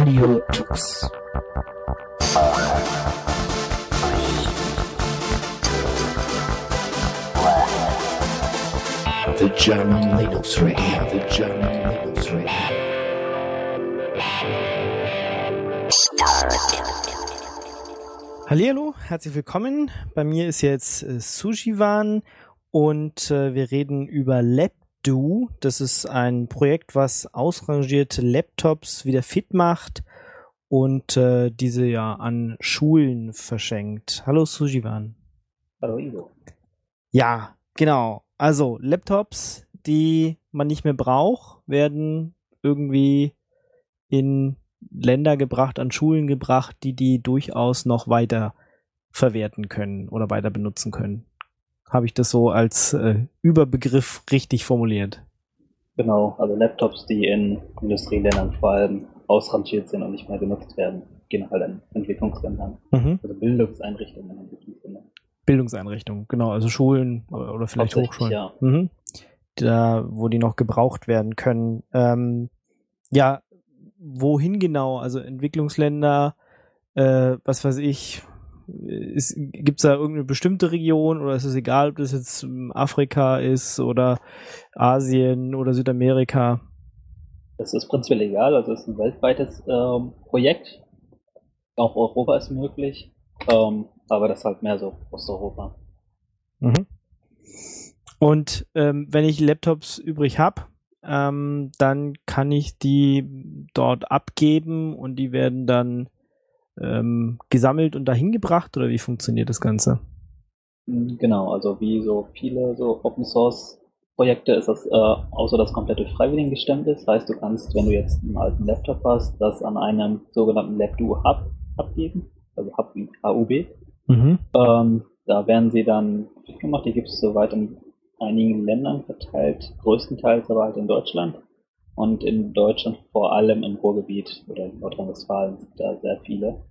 Radio Tux. The German Linux Radio, the German Linux Radio. Hallihallo, herzlich willkommen. Bei mir ist jetzt äh, Sushivan und äh, wir reden über LabDo. Das ist ein Projekt, was ausrangierte Laptops wieder fit macht und äh, diese ja an Schulen verschenkt. Hallo Sushivan. Hallo Ivo. Ja, genau. Also Laptops, die man nicht mehr braucht, werden irgendwie in Länder gebracht, an Schulen gebracht, die die durchaus noch weiter verwerten können oder weiter benutzen können. Habe ich das so als äh, Überbegriff richtig formuliert? Genau, also Laptops, die in Industrieländern vor allem ausrangiert sind und nicht mehr genutzt werden, gehen halt an Entwicklungsländern. Mhm. Also Bildungseinrichtungen in Entwicklungsländern. Bildungseinrichtungen, genau, also Schulen oder vielleicht Hochschulen. ja. Mhm. Da, wo die noch gebraucht werden können. Ähm, ja, wohin genau? Also Entwicklungsländer, äh, was weiß ich, gibt es da irgendeine bestimmte Region oder ist es egal, ob das jetzt ähm, Afrika ist oder Asien oder Südamerika? Das ist prinzipiell egal, also es ist ein weltweites ähm, Projekt. Auch Europa ist möglich, ähm, aber das halt mehr so Osteuropa. Mhm. Und ähm, wenn ich Laptops übrig habe, ähm, dann kann ich die dort abgeben und die werden dann ähm, gesammelt und dahin gebracht oder wie funktioniert das Ganze? Mm, Genau, also wie so viele so Open Source Projekte ist das äh, außer das komplett durch Freiwilligen gestemmt ist. Heißt, du kannst, wenn du jetzt einen alten Laptop hast, das an einem sogenannten LabDo Hub abgeben, also Hub wie HUB. Mhm. Ähm, da werden sie dann fit gemacht, die gibt es soweit in einigen Ländern verteilt, größtenteils aber halt in Deutschland. Und in Deutschland vor allem im Ruhrgebiet oder in Nordrhein-Westfalen sind da sehr viele.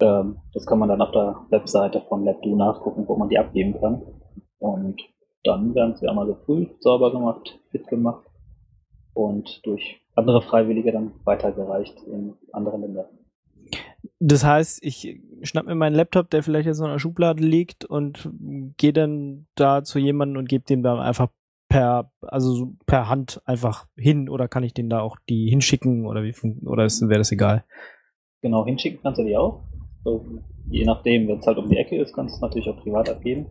Ähm, das kann man dann auf der Webseite von LabDo nachgucken, wo man die abgeben kann. Und dann werden sie einmal geprüft, sauber gemacht, fit gemacht und durch andere Freiwillige dann weitergereicht in andere Länder. Das heißt, ich schnapp mir meinen Laptop, der vielleicht jetzt in der Schublade liegt und gehe dann da zu jemandem und gebe dem dann einfach per, also so per Hand einfach hin oder kann ich den da auch die hinschicken oder wie oder wäre das egal? Genau, hinschicken kannst du die auch. So, je nachdem, wenn es halt um die Ecke ist, kannst du es natürlich auch privat abgeben.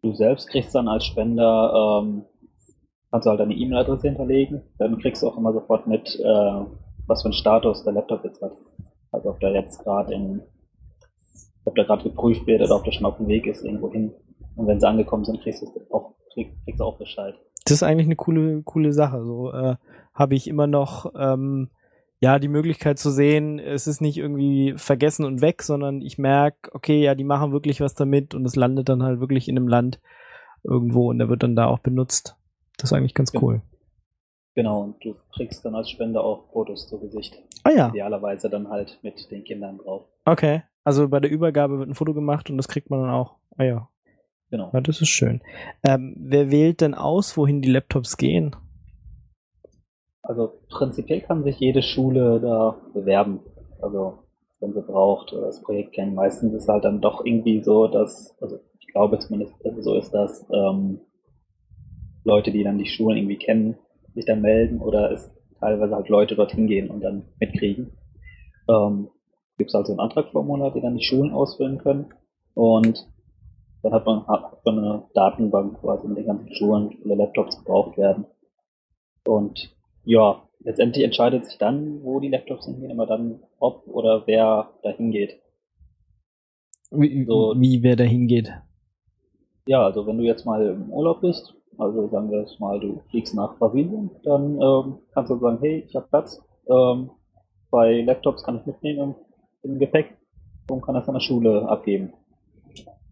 Du selbst kriegst dann als Spender, ähm, kannst du halt deine E-Mail-Adresse hinterlegen. Dann kriegst du auch immer sofort mit, äh, was für einen Status der Laptop jetzt hat. Also ob der jetzt gerade in, ob der gerade geprüft wird oder ob der schon auf dem Weg ist irgendwo hin. Und wenn sie angekommen sind, kriegst du es auch, krieg, kriegst du auch Bescheid. Das ist eigentlich eine coole, coole Sache. So äh, habe ich immer noch ähm, ja die Möglichkeit zu sehen, es ist nicht irgendwie vergessen und weg, sondern ich merke, okay, ja, die machen wirklich was damit und es landet dann halt wirklich in einem Land irgendwo und der wird dann da auch benutzt. Das ist eigentlich ganz Ja. cool. Genau, und du kriegst dann als Spender auch Fotos zu Gesicht. Ah ja, Idealerweise dann halt mit den Kindern drauf. okay. Also bei der Übergabe wird ein Foto gemacht und das kriegt man dann auch. Ah ja, Genau. ja das ist schön. Ähm, wer wählt denn aus, wohin die Laptops gehen? Also prinzipiell kann sich jede Schule da bewerben. Also wenn sie braucht oder das Projekt kennt. Meistens ist halt dann doch irgendwie so, dass, also ich glaube zumindest es so ist, dass ähm, Leute, die dann die Schulen irgendwie kennen, sich dann melden oder es teilweise halt Leute dorthin gehen und dann mitkriegen. Ähm, Gibt es also ein Antragsformular, die dann die Schulen ausfüllen können und dann hat man, hat man eine Datenbank quasi mit den ganzen Schulen, viele Laptops gebraucht werden. Und ja, letztendlich entscheidet sich dann, wo die Laptops hingehen, immer dann, ob oder wer dahin geht. Wie, So- wie wer da hingeht? Ja, also wenn du jetzt mal im Urlaub bist, also sagen wir jetzt mal, du fliegst nach Brasilien, dann ähm, kannst du sagen, hey, ich habe Platz, ähm, zwei Laptops kann ich mitnehmen im, im Gepäck und kann das an der Schule abgeben.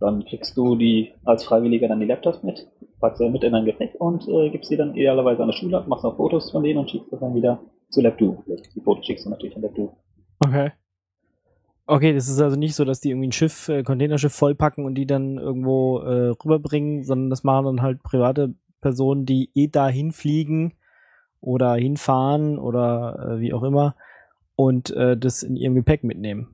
Dann kriegst du die als Freiwilliger dann die Laptops mit, packst sie mit in dein Gepäck und äh, gibst sie dann idealerweise an der Schule ab, machst noch Fotos von denen und schickst das dann wieder zu LabDo. Die Fotos schickst du natürlich an LabDo. Okay. Okay, das ist also nicht so, dass die irgendwie ein Schiff, äh, Containerschiff vollpacken und die dann irgendwo äh, rüberbringen, sondern das machen dann halt private Personen, die eh da hinfliegen oder hinfahren oder äh, wie auch immer und äh, das in ihrem Gepäck mitnehmen?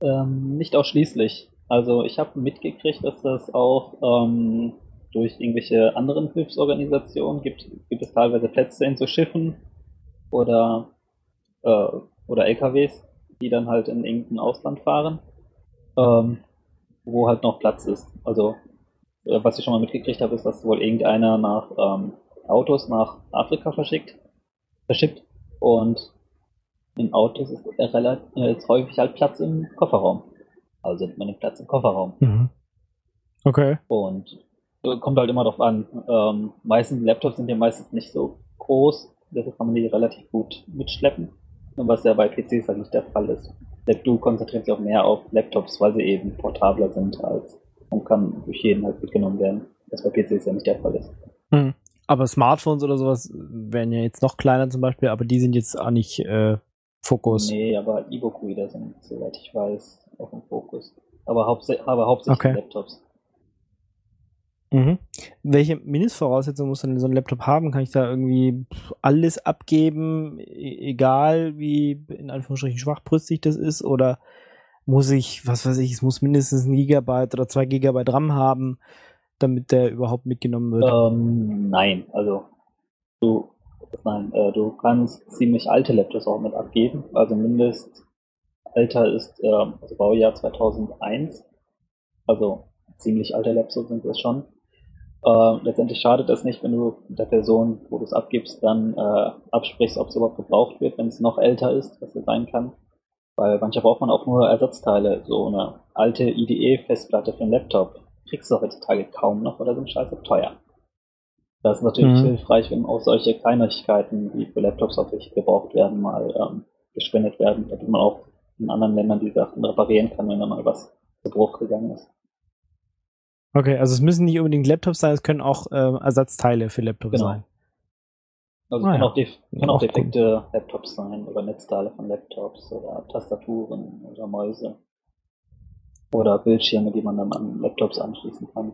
Ähm, nicht ausschließlich. Also ich habe mitgekriegt, dass das auch ähm, durch irgendwelche anderen Hilfsorganisationen gibt, gibt es teilweise Plätze in so Schiffen oder, äh, oder LKWs, die dann halt in irgendein Ausland fahren, ähm, wo halt noch Platz ist. Also äh, was ich schon mal mitgekriegt habe, ist, dass wohl irgendeiner nach ähm, Autos nach Afrika verschickt, verschickt und in Autos ist, relativ, äh, häufig halt Platz im Kofferraum. Also nimmt man den Platz im Kofferraum. Mhm. Okay. Und äh, kommt halt immer drauf an. Ähm, meistens Laptops sind ja meistens nicht so groß, deshalb kann man die relativ gut mitschleppen. Was ja bei PCs halt nicht der Fall ist. Du konzentrierst dich auch mehr auf Laptops, weil sie eben portabler sind als und kann durch jeden halt mitgenommen werden. Was bei PCs ja nicht der Fall ist. Mhm. Aber Smartphones oder sowas wären ja jetzt noch kleiner zum Beispiel, aber die sind jetzt auch nicht äh, Fokus. Nee, aber E-Book-Reader sind, soweit ich weiß, auch im Fokus. Aber, hauptsä aber hauptsächlich Okay. Laptops. Mhm. Welche Mindestvoraussetzungen muss denn so ein Laptop haben? Kann ich da irgendwie alles abgeben, e- egal wie in Anführungsstrichen schwachbrüstig das ist? Oder muss ich, was weiß ich, es muss mindestens ein Gigabyte oder zwei Gigabyte RAM haben, damit der überhaupt mitgenommen wird? Ähm, nein, also du, nein, äh, du kannst ziemlich alte Laptops auch mit abgeben. Also Mindestalter ist ähm, also Baujahr 2001. Also ziemlich alte Laptops sind das schon. Äh, letztendlich schadet es nicht, wenn du der Person, wo du es abgibst, dann äh, absprichst, ob es überhaupt gebraucht wird, wenn es noch älter ist, was es sein kann. Weil manchmal braucht man auch nur Ersatzteile. So eine alte IDE-Festplatte für einen Laptop kriegst du heutzutage kaum noch oder sind scheiße teuer. Das ist natürlich Mhm. hilfreich, wenn auch solche Kleinigkeiten, die für Laptops häufig gebraucht werden, mal ähm, gespendet werden, damit man auch in anderen Ländern die Sachen reparieren kann, wenn da mal was zu Bruch gegangen ist. Okay, also es müssen nicht unbedingt Laptops sein, es können auch ähm, Ersatzteile für Laptops Genau. sein. Also Ah, es können ja. auch, def können Auch defekte Laptops sein oder Netzteile von Laptops oder Tastaturen oder Mäuse. Oder Bildschirme, die man dann an Laptops anschließen kann.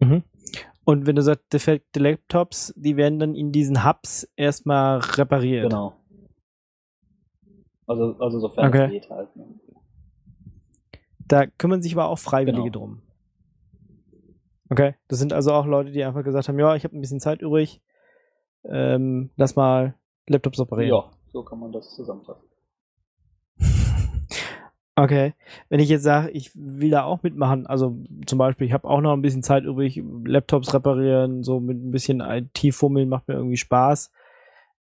Mhm. Und wenn du sagst, defekte Laptops, die werden dann in diesen Hubs erstmal repariert. Genau. Also, also sofern Okay. es geht halt. Ne? Da kümmern sich aber auch Freiwillige Genau. drum. Okay, das sind also auch Leute, die einfach gesagt haben, ja, ich habe ein bisschen Zeit übrig, ähm, lass mal Laptops operieren. Ja, so kann man das zusammenfassen. Okay, wenn ich jetzt sage, ich will da auch mitmachen, also zum Beispiel, ich habe auch noch ein bisschen Zeit übrig, Laptops reparieren, so mit ein bisschen IT-Fummeln macht mir irgendwie Spaß.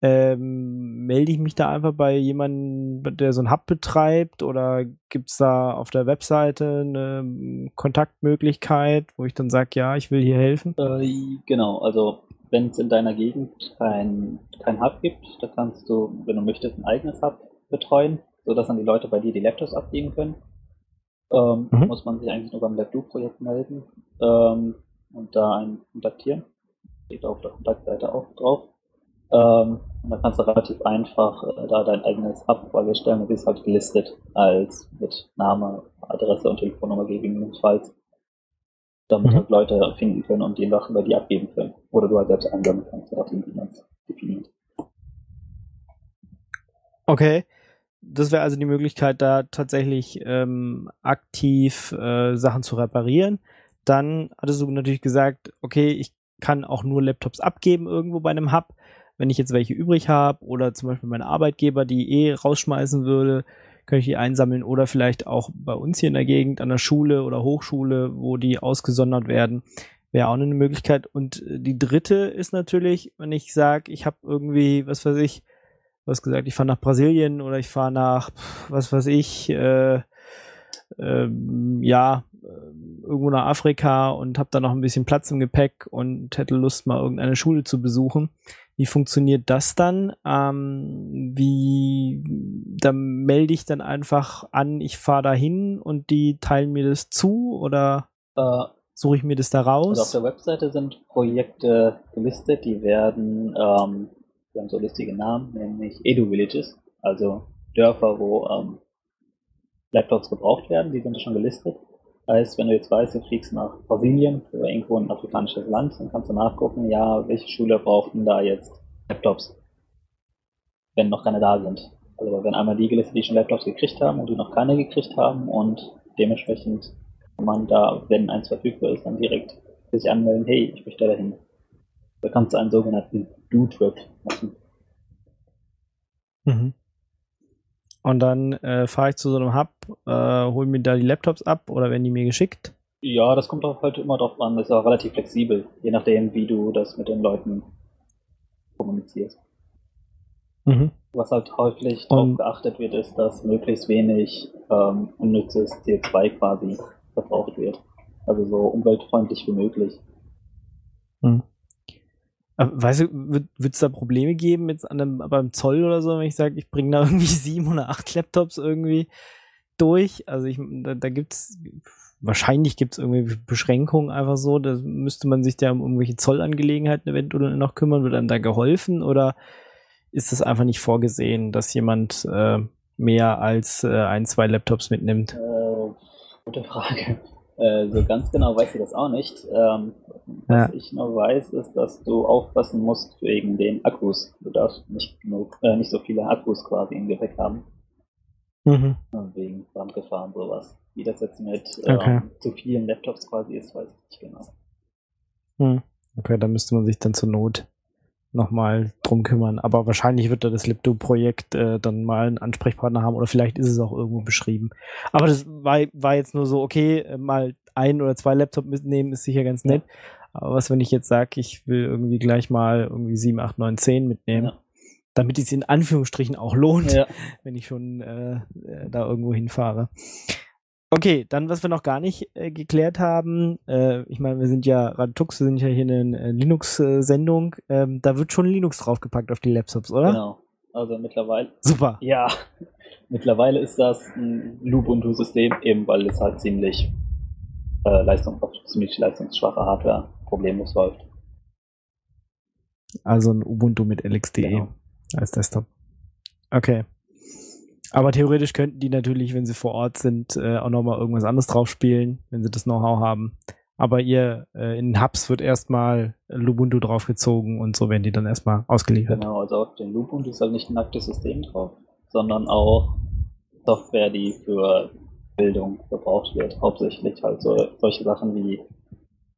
Ähm, melde ich mich da einfach bei jemandem, der so einen Hub betreibt oder gibt's da auf der Webseite eine ähm, Kontaktmöglichkeit, wo ich dann sage, ja, ich will hier helfen? Äh, genau, also wenn es in deiner Gegend kein, kein Hub gibt, da kannst du, wenn du möchtest, ein eigenes Hub betreuen, sodass dann die Leute bei dir die Laptops abgeben können. Ähm, Mhm. Muss man sich eigentlich nur beim LabDo-Projekt melden ähm, und da einen kontaktieren. Steht auf der Kontaktseite auch drauf. Ähm, und dann kannst du relativ einfach äh, da dein eigenes Hub, weil wir stellen das halt gelistet als mit Name, Adresse und Telefonnummer gegebenenfalls damit Mhm. halt Leute finden können und die Sachen bei dir abgeben können. Oder du halt selbst einsammeln kannst, je nachdem, wie man es definiert. Okay. Das wäre also die Möglichkeit, da tatsächlich ähm, aktiv äh, Sachen zu reparieren. Dann hattest du natürlich gesagt, okay, ich kann auch nur Laptops abgeben irgendwo bei einem Hub. Wenn ich jetzt welche übrig habe oder zum Beispiel meine Arbeitgeber die eh rausschmeißen würde, kann ich die einsammeln oder vielleicht auch bei uns hier in der Gegend an der Schule oder Hochschule, wo die ausgesondert werden, wäre auch eine Möglichkeit. Und äh, die dritte ist natürlich, wenn ich sage, ich habe irgendwie, was weiß ich, hast gesagt, ich fahre nach Brasilien oder ich fahre nach, was weiß ich, äh, ähm, ja, äh, irgendwo nach Afrika und habe da noch ein bisschen Platz im Gepäck und hätte Lust, mal irgendeine Schule zu besuchen. Wie funktioniert das dann? Ähm, wie, da melde ich dann einfach an, ich fahre dahin und die teilen mir das zu oder Äh, suche ich mir das da also auf raus? der Webseite sind Projekte gelistet, die werden, ähm, die haben so lustige Namen, nämlich Edu-Villages, also Dörfer, wo ähm, Laptops gebraucht werden, die sind schon gelistet. Heißt, wenn du jetzt weißt, du fliegst nach Brasilien oder irgendwo in ein afrikanisches Land, dann kannst du nachgucken, ja, welche Schule braucht denn da jetzt Laptops? wenn noch keine da sind. Also wenn einmal die gelistet, die schon Laptops gekriegt haben und die noch keine gekriegt haben und dementsprechend kann man da, wenn eins verfügbar ist, dann direkt sich anmelden, hey, ich möchte dahin. Da kannst du einen sogenannten Do-Trip machen. Mhm. Und dann äh, fahre ich zu so einem Hub, äh, hole mir da die Laptops ab oder werden die mir geschickt? Ja, das kommt auch halt immer drauf an. Das ist auch relativ flexibel, je nachdem, wie du das mit den Leuten kommunizierst. Mhm. Was halt häufig darauf geachtet wird, ist, dass möglichst wenig ähm, unnützes CO2 quasi verbraucht wird. Also so umweltfreundlich wie möglich. Hm. Weißt du, wird es da Probleme geben jetzt an dem, beim Zoll oder so, wenn ich sage, ich bringe da irgendwie sieben oder acht Laptops irgendwie durch? Also ich, da, da gibt's wahrscheinlich gibt's irgendwie Beschränkungen einfach so. Da müsste man sich da um irgendwelche Zollangelegenheiten eventuell noch kümmern. Wird einem da geholfen oder ist das einfach nicht vorgesehen, dass jemand äh, mehr als äh, ein, zwei Laptops mitnimmt? Äh, gute Frage. Äh, so ganz genau weiß ich das auch nicht. Ähm, was Ja. ich nur weiß, ist, dass du aufpassen musst wegen den Akkus. Du darfst nicht genug, äh, nicht so viele Akkus quasi im Gepäck haben. Mhm. äh, Wegen Brandgefahr und sowas. Wie das jetzt mit ähm, Okay. zu vielen Laptops quasi ist, weiß ich nicht genau. Hm. Okay, da müsste man sich dann zur Not nochmal drum kümmern. Aber wahrscheinlich wird da das Lipdo-Projekt äh, dann mal einen Ansprechpartner haben oder vielleicht ist es auch irgendwo beschrieben. Aber das war, war jetzt nur so, okay, äh, mal ein oder zwei Laptop mitnehmen ist sicher ganz nett. Aber was, wenn ich jetzt sage, ich will irgendwie gleich mal irgendwie 7, 8, 9, 10 mitnehmen, Ja. damit es in Anführungsstrichen auch lohnt Ja. wenn ich schon äh, äh, da irgendwo hinfahre. Okay, dann, was wir noch gar nicht äh, geklärt haben, äh, ich meine, wir sind ja, Radtux, wir sind ja hier eine äh, Linux-Sendung, ähm, da wird schon Linux draufgepackt auf die Laptops, oder? Genau. Also mittlerweile, Super. ja, mittlerweile ist das ein Lubuntu-System, eben weil es halt ziemlich, äh, Leistung, auf ziemlich leistungsschwache Hardware problemlos läuft. Also ein Ubuntu mit LXDE Genau. als Desktop. Okay. Aber theoretisch könnten die natürlich, wenn sie vor Ort sind, äh, auch nochmal irgendwas anderes drauf spielen, wenn sie das Know-how haben. Aber ihr, äh, in Hubs wird erstmal Lubuntu draufgezogen und so werden die dann erstmal ausgeliefert. Genau, also auf dem Lubuntu ist halt nicht ein nacktes System drauf, sondern auch Software, die für Bildung gebraucht wird. Hauptsächlich halt so, solche Sachen wie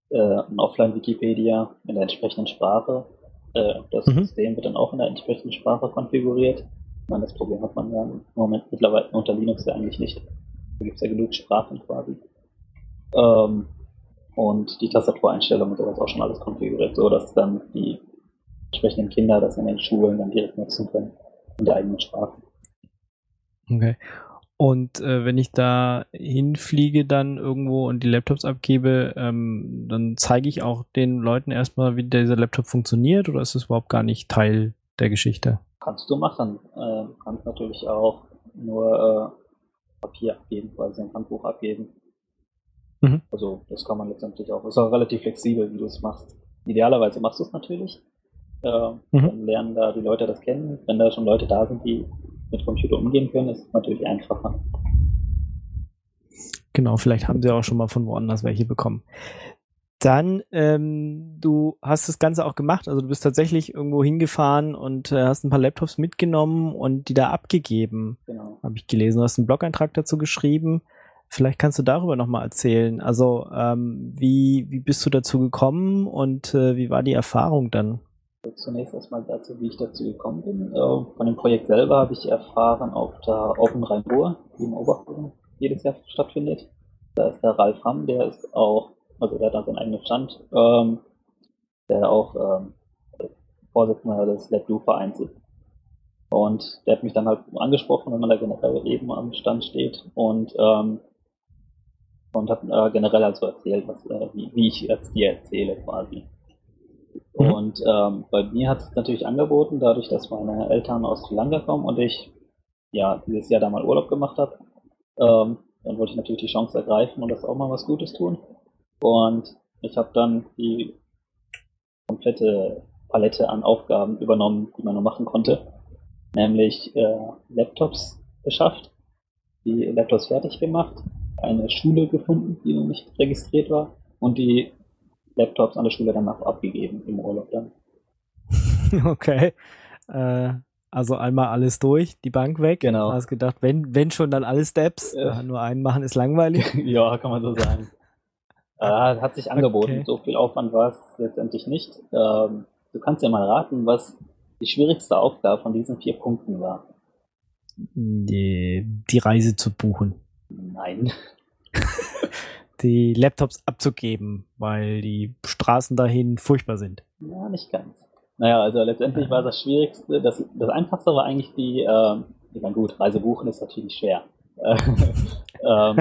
äh, ein Offline-Wikipedia in der entsprechenden Sprache. Äh, das Mhm. System wird dann auch in der entsprechenden Sprache konfiguriert. Meine, das Problem hat man ja im Moment mittlerweile unter Linux ja eigentlich nicht. Da gibt es ja genug Sprachen quasi. Ähm, und die Tastatureinstellungen und sowas auch schon alles konfiguriert, so dass dann die entsprechenden Kinder das in den Schulen dann direkt nutzen können in der eigenen Sprache. Okay. Und äh, wenn ich da hinfliege dann irgendwo und die Laptops abgebe, ähm, dann zeige ich auch den Leuten erstmal, wie dieser Laptop funktioniert oder ist das überhaupt gar nicht Teil der Geschichte? Kannst du machen. Äh, du kannst natürlich auch nur äh, Papier abgeben, quasi ein Handbuch abgeben. Mhm. Also das kann man letztendlich auch. Ist auch relativ flexibel, wie du es machst. Idealerweise machst du es natürlich. Äh, Mhm. Dann lernen da die Leute das kennen. Wenn da schon Leute da sind, die mit Computer umgehen können, ist es natürlich einfacher. Genau, vielleicht haben sie auch schon mal von woanders welche bekommen. Dann, ähm, du hast das Ganze auch gemacht, also du bist tatsächlich irgendwo hingefahren und äh, hast ein paar Laptops mitgenommen und die da abgegeben, Genau. habe ich gelesen. Du hast einen Blog-Eintrag dazu geschrieben. Vielleicht kannst du darüber nochmal erzählen. Also, ähm, wie, wie bist du dazu gekommen und äh, wie war die Erfahrung dann? Zunächst erstmal dazu, wie ich dazu gekommen bin. Äh, Von dem Projekt selber habe ich erfahren auf der Open Rhein-Ruhr, die in Oberhausen jedes Jahr stattfindet. Da ist der Ralf Hamm, der ist auch, also der hat da seinen eigenen Stand, ähm, der auch ähm, Vorsitzender des Let Do Vereins ist. Und der hat mich dann halt angesprochen, wenn man da generell eben am Stand steht und ähm, und hat äh, generell halt so erzählt, was, äh, wie, wie ich jetzt dir erzähle quasi. Mhm. Und ähm, bei mir hat es natürlich angeboten, dadurch, dass meine Eltern aus Sri Lanka kommen und ich ja dieses Jahr da mal Urlaub gemacht habe, ähm, dann wollte ich natürlich die Chance ergreifen und das auch mal was Gutes tun. Und ich habe dann die komplette Palette an Aufgaben übernommen, die man nur machen konnte. Nämlich äh, Laptops beschafft, die Laptops fertig gemacht, eine Schule gefunden, die noch nicht registriert war und die Laptops an der Schule danach abgegeben im Urlaub dann. okay. Äh, Also einmal alles durch, die Bank weg. Genau. Hast gedacht, wenn, wenn schon, dann alle Steps. Äh. Nur einen machen ist langweilig. ja, kann man so sagen. Äh, hat sich angeboten. Okay. So viel Aufwand war es letztendlich nicht. Ähm, du kannst ja mal raten, was die schwierigste Aufgabe von diesen vier Punkten war. Die, die Reise zu buchen. Nein. Die Laptops abzugeben, weil die Straßen dahin furchtbar sind. Ja, nicht ganz. Naja, also letztendlich war das Schwierigste, das, das Einfachste war eigentlich die, ähm, ich meine gut, Reise buchen ist natürlich schwer. Äh, ähm,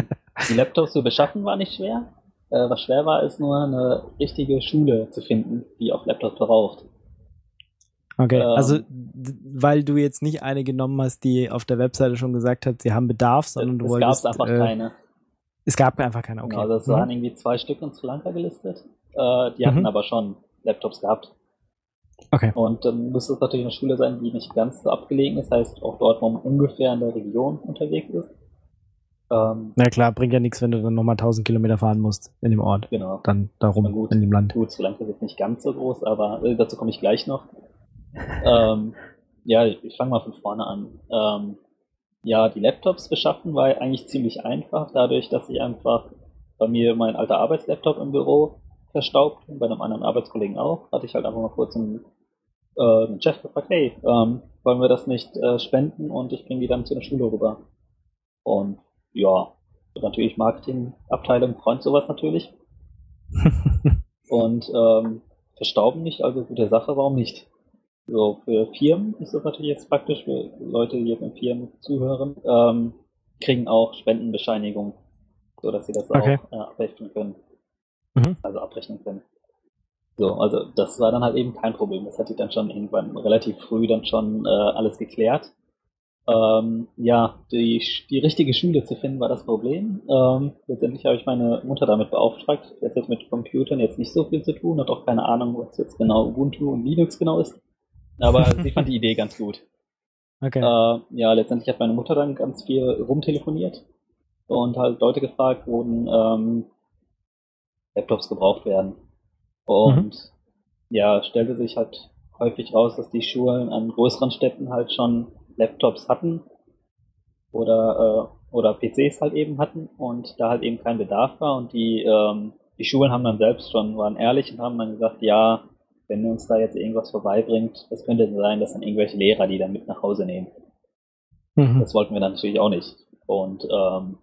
die Laptops zu beschaffen war nicht schwer. Äh, was schwer war, ist nur eine richtige Schule zu finden, die auch Laptops braucht. Okay, Ähm. also weil du jetzt nicht eine genommen hast, die auf der Webseite schon gesagt hat, sie haben Bedarf, sondern du es gab wolltest. einfach äh, keine. Es gab einfach keine, okay. Genau, also es Mhm. waren irgendwie zwei Stück in Sri Lanka gelistet. Äh, die hatten Mhm. aber schon Laptops gehabt. Okay. Und dann müsste es natürlich eine Schule sein, die nicht ganz so abgelegen ist, heißt auch dort, wo man ungefähr in der Region unterwegs ist. Ähm, Na klar, bringt ja nichts, wenn du dann nochmal 1000 Kilometer fahren musst in dem Ort. genau. Dann darum gut. in dem Land. Gut, Sri Lanka ist jetzt nicht ganz so groß, aber äh, dazu komme ich gleich noch. ähm, ja, ich, fange mal von vorne an. Ähm, ja, die Laptops beschaffen war eigentlich ziemlich einfach, dadurch, dass ich einfach bei mir mein alter Arbeitslaptop im Büro verstaubt und bei einem anderen Arbeitskollegen auch, hatte ich halt einfach mal kurz einen, äh, den Chef gefragt, hey, ähm, wollen wir das nicht äh, spenden und ich bringe die dann zu einer Schule rüber. Und ja, natürlich Marketingabteilung freut sowas natürlich. Und ähm, verstauben nicht, also gute Sache, warum nicht? So, für Firmen ist das natürlich jetzt praktisch, für Leute, die jetzt in Firmen zuhören, ähm, kriegen auch Spendenbescheinigung, so dass sie das Okay. auch äh, abrechnen können. Mhm. Also abrechnen können. So, also das war dann halt eben kein Problem. Das hatte ich dann schon irgendwann relativ früh dann schon äh, alles geklärt. Ähm, ja, die, die richtige Schule zu finden war das Problem. Ähm, letztendlich habe ich meine Mutter damit beauftragt. Die hat jetzt mit Computern jetzt nicht so viel zu tun, hat auch keine Ahnung, was jetzt genau Ubuntu und Linux genau ist. Aber sie fand die Idee ganz gut. Okay. Äh, ja, letztendlich hat meine Mutter dann ganz viel rumtelefoniert und halt Leute gefragt, wurden ähm, Laptops gebraucht werden. Und ja, stellte sich halt häufig raus, dass die Schulen an größeren Städten halt schon Laptops hatten oder äh, oder PCs halt eben hatten und da halt eben kein Bedarf war und die ähm, die Schulen haben dann selbst schon waren ehrlich und haben dann gesagt, ja, wenn uns da jetzt irgendwas vorbeibringt, das könnte sein, dass dann irgendwelche Lehrer die dann mit nach Hause nehmen. Mhm. Das wollten wir dann natürlich auch nicht. Und ähm,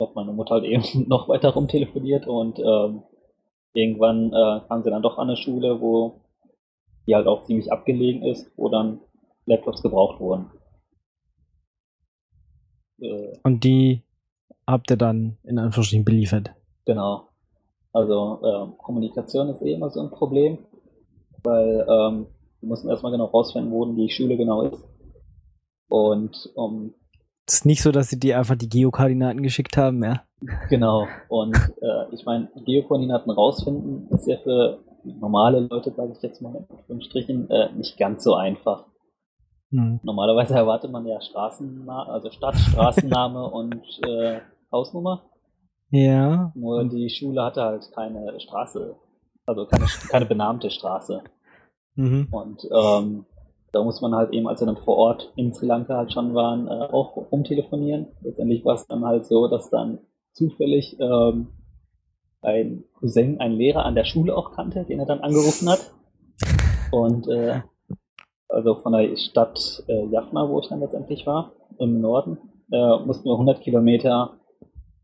hat meine Mutter halt eben noch weiter rumtelefoniert und ähm, irgendwann äh, kam sie dann doch an eine Schule, wo die halt auch ziemlich abgelegen ist, wo dann Laptops gebraucht wurden. Äh, Und die habt ihr dann in Anführungsstrichen beliefert. Genau. Also ähm, Kommunikation ist eh immer so ein Problem, weil ähm, wir mussten erstmal genau rausfinden, wo die Schule genau ist. Und um Es ist nicht so, dass sie dir einfach die Geokoordinaten geschickt haben, ja? Genau. Und äh, ich meine, Geokoordinaten rausfinden ist ja für normale Leute, sage ich jetzt mal in Anführungsstrichen, äh, nicht ganz so einfach. Mhm. Normalerweise erwartet man ja also Stadt, Straßenname und äh, Hausnummer. Ja. Nur die Schule hatte halt keine Straße, also keine, keine benannte Straße. Mhm. Und ähm, da muss man halt eben, als wir dann vor Ort in Sri Lanka halt schon waren, äh, auch rumtelefonieren. Letztendlich war es dann halt so, dass dann zufällig ähm, ein Cousin einen Lehrer an der Schule auch kannte, den er dann angerufen hat. Und äh, also von der Stadt äh, Jaffna, wo ich dann letztendlich war, im Norden, äh, mussten wir 100 Kilometer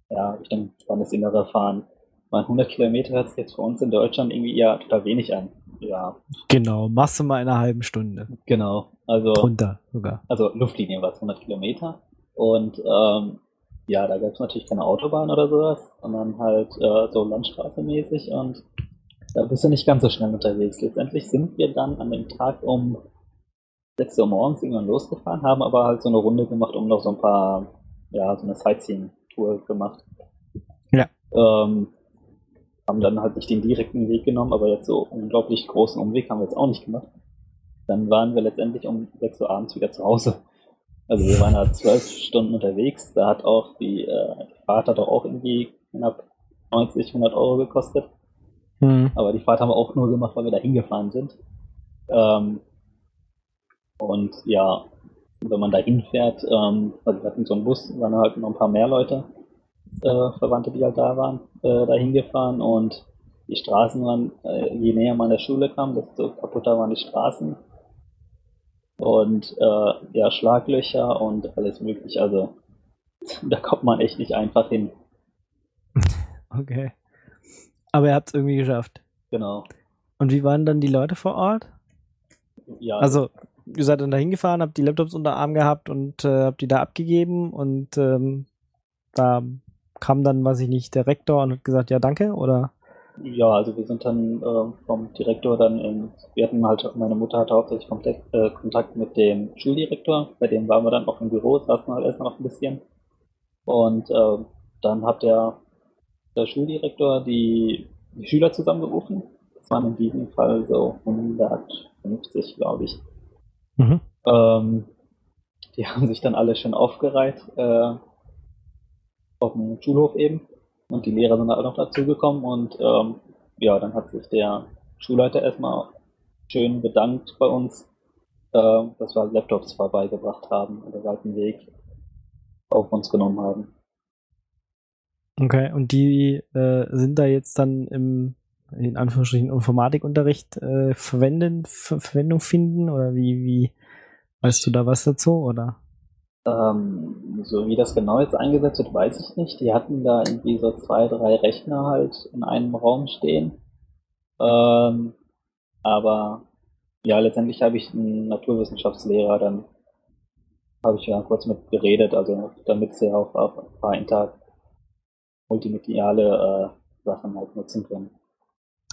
ja, Richtung Landesinnere fahren. Mal 100 Kilometer hört sich jetzt für uns in Deutschland irgendwie ja total wenig an. Ja, Genau, machst du mal in einer halben Stunde. genau. Also Drunter sogar. also Luftlinie war es 100 Kilometer. Und ähm, ja, da gab es natürlich keine Autobahn oder sowas, sondern halt äh, so Landstraße mäßig und da bist du nicht ganz so schnell unterwegs. Letztendlich sind wir dann an dem Tag um 6 Uhr morgens irgendwann losgefahren, haben aber halt so eine Runde gemacht, um noch so ein paar, ja, so eine Sightseeing-Tour gemacht. Ja. Ähm, haben dann halt nicht den direkten Weg genommen, aber jetzt so unglaublich großen Umweg haben wir jetzt auch nicht gemacht. Dann waren wir letztendlich um 6 Uhr abends wieder zu Hause. Also wir waren halt zwölf Stunden unterwegs. Da hat auch die, äh, Fahrt hat auch irgendwie knapp 90, 100 Euro gekostet. Mhm. Aber die Fahrt haben wir auch nur gemacht, weil wir da hingefahren sind. Ähm, Und ja, wenn man da hinfährt, ähm, also wir hatten so einen Bus, waren halt noch ein paar mehr Leute, äh, Verwandte, die halt da waren, äh, da hingefahren und die Straßen waren, äh, je näher man der Schule kam, desto kaputter waren die Straßen. Und äh, ja, Schlaglöcher und alles mögliche. Also da kommt man echt nicht einfach hin. Okay. Aber ihr habt es irgendwie geschafft. Genau. Und wie waren dann die Leute vor Ort? Ja, Also, ihr seid dann da hingefahren, habt die Laptops unter Arm gehabt und äh, habt die da abgegeben und ähm, da kam dann, weiß ich nicht, der Rektor und hat gesagt, ja, danke, oder? Ja, also wir sind dann äh, vom Direktor dann in, wir hatten halt, meine Mutter hatte hauptsächlich Kontakt, äh, Kontakt mit dem Schuldirektor, bei dem waren wir dann auch im Büro, saßen halt erstmal noch ein bisschen. Und äh, dann hat der, der Schuldirektor die, die Schüler zusammengerufen. Das waren in diesem Fall so 150, glaube ich. Mhm. Ähm, die haben sich dann alle schön aufgereiht äh, auf dem Schulhof eben. Und die Lehrer sind alle noch dazugekommen und ähm, ja, dann hat sich der Schulleiter erstmal schön bedankt bei uns, äh, dass wir halt Laptops vorbeigebracht haben und den weiten Weg auf uns genommen haben. Okay, und die äh, sind da jetzt dann im, in Anführungsstrichen, Informatikunterricht äh, verwenden, Ver Verwendung finden oder wie, wie, weißt du da was dazu, oder? Ähm, so wie das genau jetzt eingesetzt wird, weiß ich nicht. Die hatten da irgendwie so zwei, drei Rechner halt in einem Raum stehen. Ähm, aber ja, letztendlich habe ich einen Naturwissenschaftslehrer, dann habe ich ja kurz mit geredet, also damit sie auch auf ein paar Inter multimediale äh, Sachen halt nutzen können.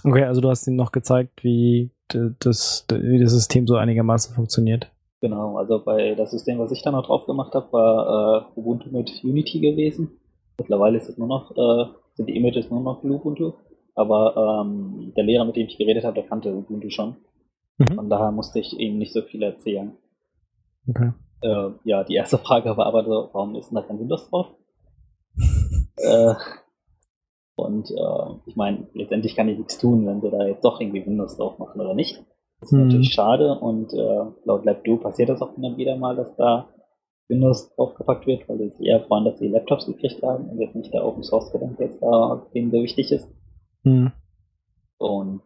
Okay, also du hast ihnen noch gezeigt, wie das, wie das System so einigermaßen funktioniert. Genau, also bei das System, was ich da noch drauf gemacht habe, war äh, Ubuntu mit Unity gewesen. Mittlerweile ist es nur noch, äh, sind die Images nur noch Ubuntu. Aber ähm, der Lehrer, mit dem ich geredet habe, der kannte Ubuntu schon. Mhm. Von daher musste ich ihm nicht so viel erzählen. Okay. Äh, ja, die erste Frage war aber so, warum ist denn da kein Windows drauf? äh, und äh, ich meine, letztendlich kann ich nichts tun, wenn sie da jetzt doch irgendwie Windows drauf machen oder nicht. Das ist Mhm. natürlich schade und äh, laut LabDo passiert das auch immer wieder mal, dass da Windows draufgepackt wird, weil sie sich eher freuen, dass sie Laptops gekriegt haben und jetzt nicht der Open Source Gedanke jetzt da denen so wichtig ist. Hm. Und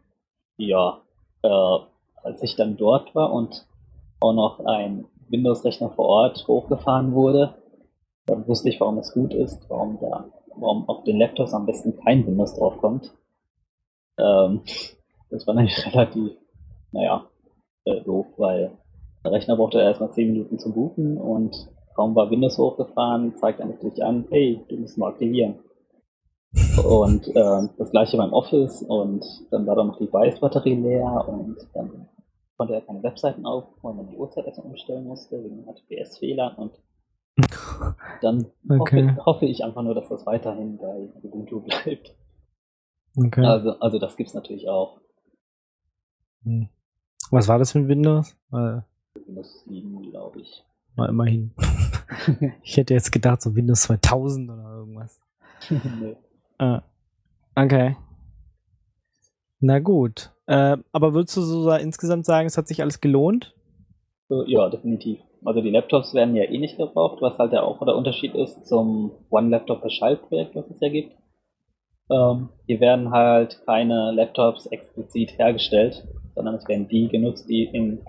ja, äh, als ich dann dort war und auch noch ein Windows-Rechner vor Ort hochgefahren wurde, dann wusste ich, warum es gut ist, warum da, warum auf den Laptops am besten kein Windows draufkommt. Ähm, das war nämlich relativ, naja, äh, doof, weil der Rechner brauchte erstmal 10 Minuten zum Booten und kaum war Windows hochgefahren, zeigt er natürlich an, hey, du musst mal aktivieren. Und ähm, das gleiche beim Office und dann war dann noch die BIOS-Batterie leer und dann konnte er keine Webseiten auf, weil man die Uhrzeit erstmal umstellen musste, wegen HTTPS-Fehlern und dann Okay. hoffe, hoffe ich einfach nur, dass das weiterhin bei Ubuntu bleibt. Okay. Also, also das gibt's natürlich auch. Hm. Was war das für ein Windows? Äh, Windows 7, glaube ich. na, immerhin. ich hätte jetzt gedacht, so Windows 2000 oder irgendwas. nee. Ah, okay. Na gut. Äh, aber würdest du so sa- insgesamt sagen, es hat sich alles gelohnt? So, Ja, definitiv. Also die Laptops werden ja eh nicht gebraucht, was halt ja auch der Unterschied ist zum One Laptop per Schaltprojekt, was es ja gibt. Ähm, hier werden halt keine Laptops explizit hergestellt, sondern es werden die genutzt, die in,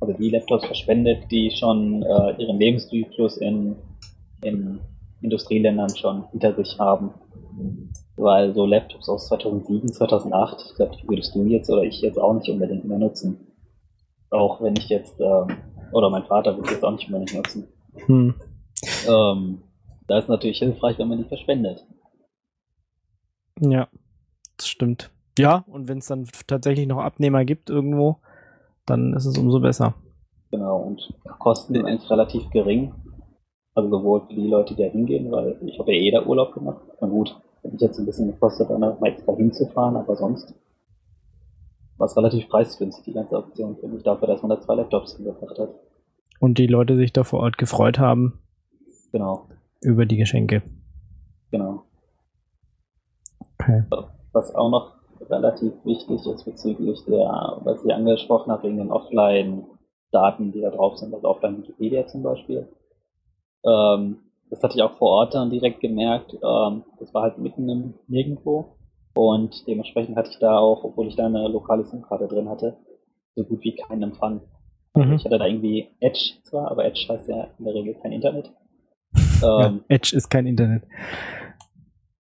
also die Laptops verschwendet, die schon äh, ihren Lebenszyklus in, in Industrieländern schon hinter sich haben. Weil so Laptops aus 2007, 2008, ich glaube, die würdest du jetzt oder ich jetzt auch nicht unbedingt mehr nutzen. Auch wenn ich jetzt, ähm, oder mein Vater würde es jetzt auch nicht unbedingt nutzen. Hm. Ähm, da ist natürlich hilfreich, wenn man die verschwendet. Ja, das stimmt. Ja, und wenn es dann tatsächlich noch Abnehmer gibt irgendwo, dann ist es umso besser. Genau, und Kosten sind eigentlich relativ gering. Also sowohl für die Leute, die da hingehen, weil ich habe ja eh da Urlaub gemacht. Na gut, hätte ich jetzt ein bisschen gekostet, dann mal extra hinzufahren, aber sonst war es relativ preisgünstig, die ganze Option, finde ich, dafür, dass man da zwei Laptops hingebracht hat. Und die Leute sich da vor Ort gefreut haben Genau, über die Geschenke. genau. Okay. Was auch noch relativ wichtig ist bezüglich der, was ich angesprochen habe, wegen den Offline Daten, die da drauf sind, also auch beim Wikipedia zum Beispiel. Ähm, das hatte ich auch vor Ort dann direkt gemerkt. Ähm, das war halt mitten im Nirgendwo. Und dementsprechend hatte ich da auch, obwohl ich da eine lokale SIM-Karte drin hatte, so gut wie keinen Empfang. Mhm. Ich hatte da irgendwie Edge zwar, aber Edge heißt ja in der Regel kein Internet. Ja, ähm, Edge ist kein Internet.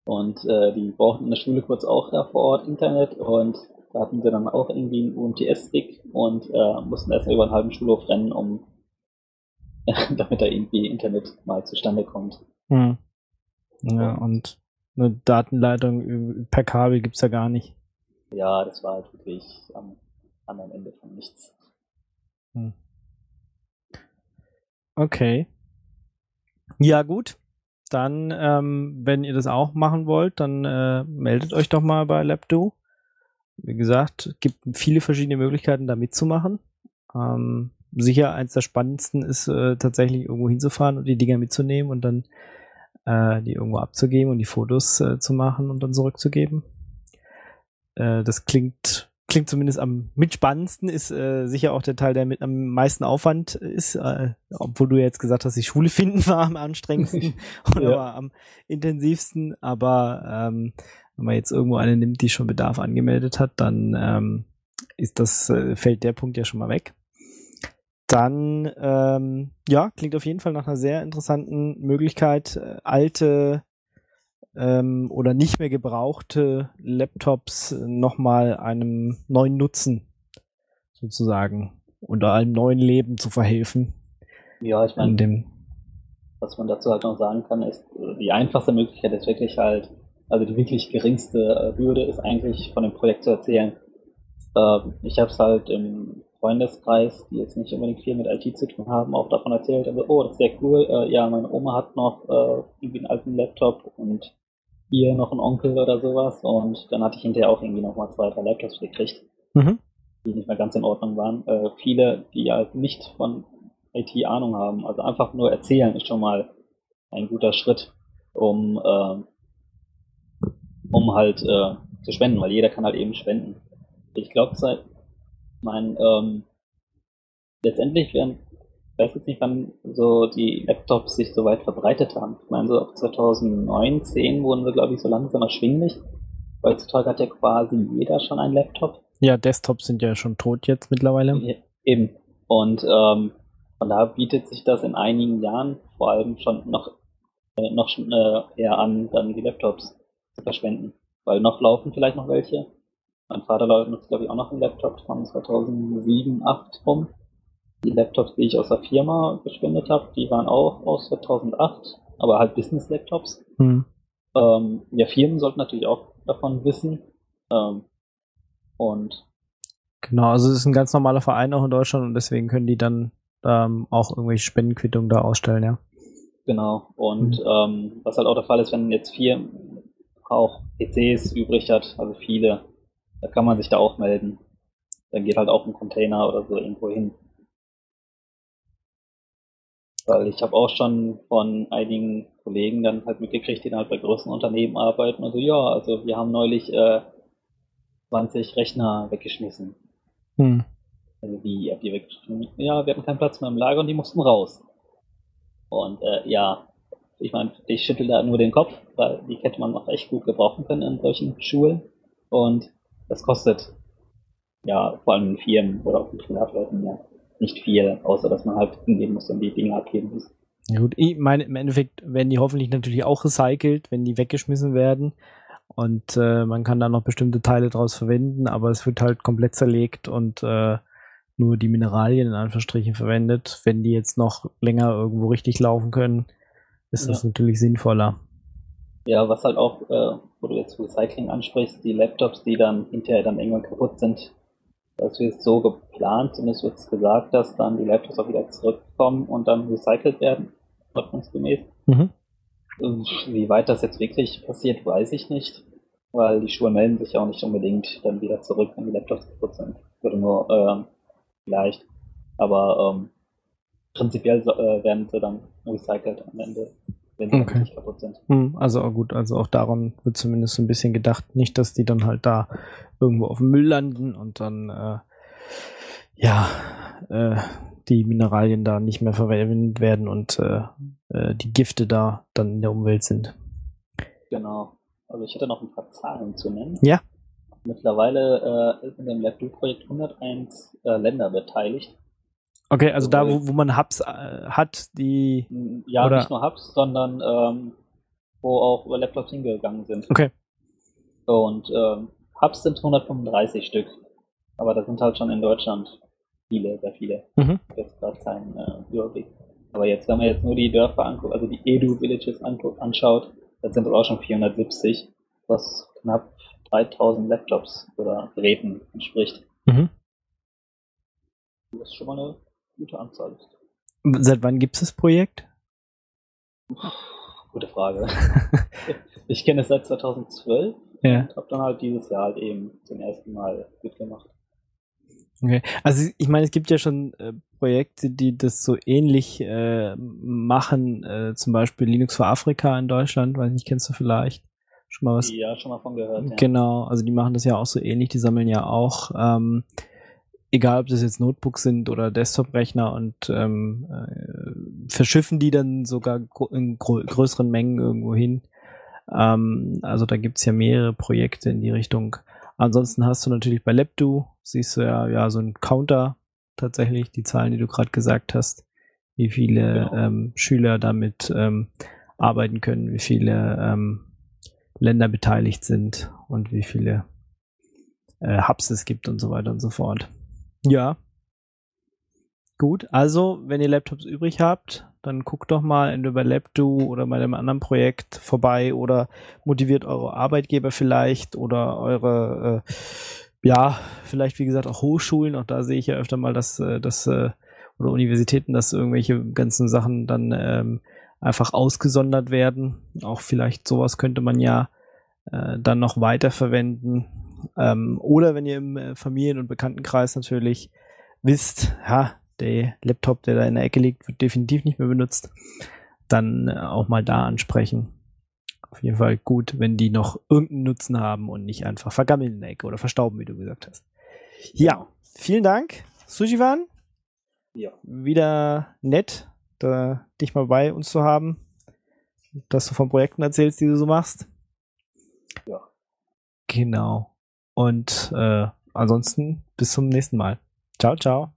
Und äh, die brauchten in der Schule kurz auch da vor Ort Internet und da hatten sie dann auch irgendwie einen UMTS-Stick und äh, mussten erst über einen halben Schulhof rennen, um damit da irgendwie Internet mal zustande kommt. Hm. Ja, und eine Datenleitung per Kabel gibt's ja gar nicht. Ja, das war halt wirklich am anderen Ende von nichts. Hm. Okay. Ja, gut. Dann, ähm, wenn ihr das auch machen wollt, dann äh, meldet euch doch mal bei LabDo. Wie gesagt, es gibt viele verschiedene Möglichkeiten, da mitzumachen. Ähm, sicher eins der spannendsten ist äh, tatsächlich irgendwo hinzufahren und die Dinger mitzunehmen und dann äh, die irgendwo abzugeben und die Fotos äh, zu machen und dann zurückzugeben. Äh, das klingt klingt zumindest am mitspannendsten, ist äh, sicher auch der Teil, der mit am meisten Aufwand ist, äh, obwohl du jetzt gesagt hast, die Schule finden war am anstrengendsten oder ja. am intensivsten, aber ähm, wenn man jetzt irgendwo eine nimmt, die schon Bedarf angemeldet hat, dann ähm, ist das, äh, fällt der Punkt ja schon mal weg. Dann, ähm, ja, klingt auf jeden Fall nach einer sehr interessanten Möglichkeit, äh, alte ähm, oder nicht mehr gebrauchte Laptops nochmal einem neuen Nutzen sozusagen unter einem neuen Leben zu verhelfen. Ja, ich meine, was man dazu halt noch sagen kann, ist, die einfachste Möglichkeit ist wirklich halt, also die wirklich geringste äh, Hürde ist eigentlich von dem Projekt zu erzählen. Äh, ich habe es halt im Freundeskreis, die jetzt nicht unbedingt viel mit IT zu tun haben, auch davon erzählt, also, oh, das ist sehr cool, äh, ja, meine Oma hat noch äh, irgendwie einen alten Laptop und hier noch ein Onkel oder sowas und dann hatte ich hinterher auch irgendwie nochmal zwei, drei Laptops gekriegt, mhm. die nicht mehr ganz in Ordnung waren. Äh, viele, die halt nicht von IT Ahnung haben, also einfach nur erzählen ist schon mal ein guter Schritt, um, äh, um halt äh, zu spenden, weil jeder kann halt eben spenden. Ich glaube, seit mein, ähm, letztendlich werden weiß jetzt nicht, wann so die Laptops sich so weit verbreitet haben. Ich meine, so ab 2009, 10 wurden sie, glaube ich, so langsam erschwinglich. Heutzutage hat ja quasi jeder schon einen Laptop. Ja, Desktops sind ja schon tot jetzt mittlerweile. Ja, eben. Und ähm, von daher bietet sich das in einigen Jahren vor allem schon noch, äh, noch äh, eher an, dann die Laptops zu verschwenden. Weil noch laufen vielleicht noch welche. Mein Vater nutzt, glaube ich, auch noch einen Laptop von 2007, 2008 rum. Die Laptops, die ich aus der Firma gespendet habe, die waren auch aus 2008, aber halt Business-Laptops. Mhm. Ähm, ja, Firmen sollten natürlich auch davon wissen. Ähm, und genau, also es ist ein ganz normaler Verein auch in Deutschland und deswegen können die dann ähm, auch irgendwelche Spendenquittungen da ausstellen, ja. Genau. Und mhm. ähm, was halt auch der Fall ist, wenn jetzt Firmen auch PCs übrig hat, also viele, da kann man sich da auch melden. Dann geht halt auch ein Container oder so irgendwo hin. Weil ich habe auch schon von einigen Kollegen dann halt mitgekriegt, die dann halt bei größeren Unternehmen arbeiten. Also ja, also wir haben neulich äh, 20 Rechner weggeschmissen. Hm. Also wie habt ihr weggeschmissen? Ja, wir hatten keinen Platz mehr im Lager und die mussten raus. Und äh, ja, ich meine, ich schüttel da nur den Kopf, weil die hätte man auch echt gut gebrauchen können in solchen Schulen. Und das kostet ja vor allem in Firmen oder auch in Privatleuten ja nicht viel, außer dass man halt hingehen muss und die Dinge abgeben muss. Ja gut, ich meine, im Endeffekt werden die hoffentlich natürlich auch recycelt, wenn die weggeschmissen werden. Und äh, man kann da noch bestimmte Teile draus verwenden, aber es wird halt komplett zerlegt und äh, nur die Mineralien in Anführungsstrichen verwendet. Wenn die jetzt noch länger irgendwo richtig laufen können, ist ja. das natürlich sinnvoller. Ja, was halt auch, äh, wo du jetzt Recycling ansprichst, die Laptops, die dann hinterher dann irgendwann kaputt sind, das ist so geplant, wird es gesagt, dass dann die Laptops auch wieder zurückkommen und dann recycelt werden, ordnungsgemäß. Mhm. Wie weit das jetzt wirklich passiert, weiß ich nicht, weil die Schuhe melden sich ja auch nicht unbedingt dann wieder zurück, wenn die Laptops kaputt sind. Oder nur ähm, vielleicht. Aber ähm, prinzipiell äh, werden sie dann recycelt am Ende wenn sie okay. nicht kaputt sind. Hm, also gut, also auch daran wird zumindest ein bisschen gedacht, nicht, dass die dann halt da irgendwo auf dem Müll landen und dann äh, ja äh, die Mineralien da nicht mehr verwendet werden und äh, äh, die Gifte da dann in der Umwelt sind. Genau. Also ich hätte noch ein paar Zahlen zu nennen. Ja. Mittlerweile äh, ist in dem LabDo-Projekt 101 äh, Länder beteiligt. Okay, also da, wo, wo man Hubs äh, hat, die. Ja, Oder- nicht nur Hubs, sondern ähm, wo auch Laptops hingegangen sind. Okay. Und ähm, Hubs sind 135 Stück. Aber das sind halt schon in Deutschland viele, sehr viele. Mhm. Jetzt gerade keinen äh, Überblick. Aber jetzt, wenn man jetzt nur die Dörfer anguckt, also die Edu-Villages anschaut, das sind auch schon 470, was knapp 3000 Laptops oder Geräten entspricht. Mhm. Was schon mal eine gute Anzahl ist. Seit wann gibt es das Projekt? Gute Frage. ich kenne es seit 2012 Ja. und habe dann halt dieses Jahr halt eben zum ersten Mal mitgemacht. Okay. Also ich meine, es gibt ja schon äh, Projekte, die das so ähnlich äh, machen, äh, zum Beispiel Linux für Afrika in Deutschland, weiß nicht, kennst du vielleicht schon mal was? Ja, schon mal von gehört. Ja. Genau, also die machen das ja auch so ähnlich, die sammeln ja auch, ähm, egal ob das jetzt Notebooks sind oder Desktop-Rechner und ähm, äh, verschiffen die dann sogar in grö größeren Mengen irgendwo hin. Ähm, also da gibt's ja mehrere Projekte in die Richtung. Ansonsten hast du natürlich bei LabDo, siehst du ja, ja so ein Counter tatsächlich, die Zahlen, die du gerade gesagt hast, wie viele Genau. ähm, Schüler damit ähm, arbeiten können, wie viele ähm, Länder beteiligt sind und wie viele äh, Hubs es gibt und so weiter und so fort. Ja. Gut, also wenn ihr Laptops übrig habt, dann guckt doch mal entweder bei LabDo oder bei einem anderen Projekt vorbei oder motiviert eure Arbeitgeber vielleicht oder eure, äh, ja, vielleicht wie gesagt auch Hochschulen. Auch da sehe ich ja öfter mal, dass, äh, dass äh, oder Universitäten, dass irgendwelche ganzen Sachen dann ähm, einfach ausgesondert werden. Auch vielleicht sowas könnte man ja äh, dann noch weiterverwenden. Ähm, oder wenn ihr im äh, Familien- und Bekanntenkreis natürlich wisst, ja, der Laptop, der da in der Ecke liegt, wird definitiv nicht mehr benutzt, dann äh, auch mal da ansprechen. Auf jeden Fall gut, wenn die noch irgendeinen Nutzen haben und nicht einfach vergammeln in der Ecke oder verstauben, wie du gesagt hast. Ja, vielen Dank, Sujivan. Ja. Wieder nett, da, dich mal bei uns zu haben, dass du von Projekten erzählst, die du so machst. Ja. Genau. Und äh, ansonsten bis zum nächsten Mal. Ciao, ciao.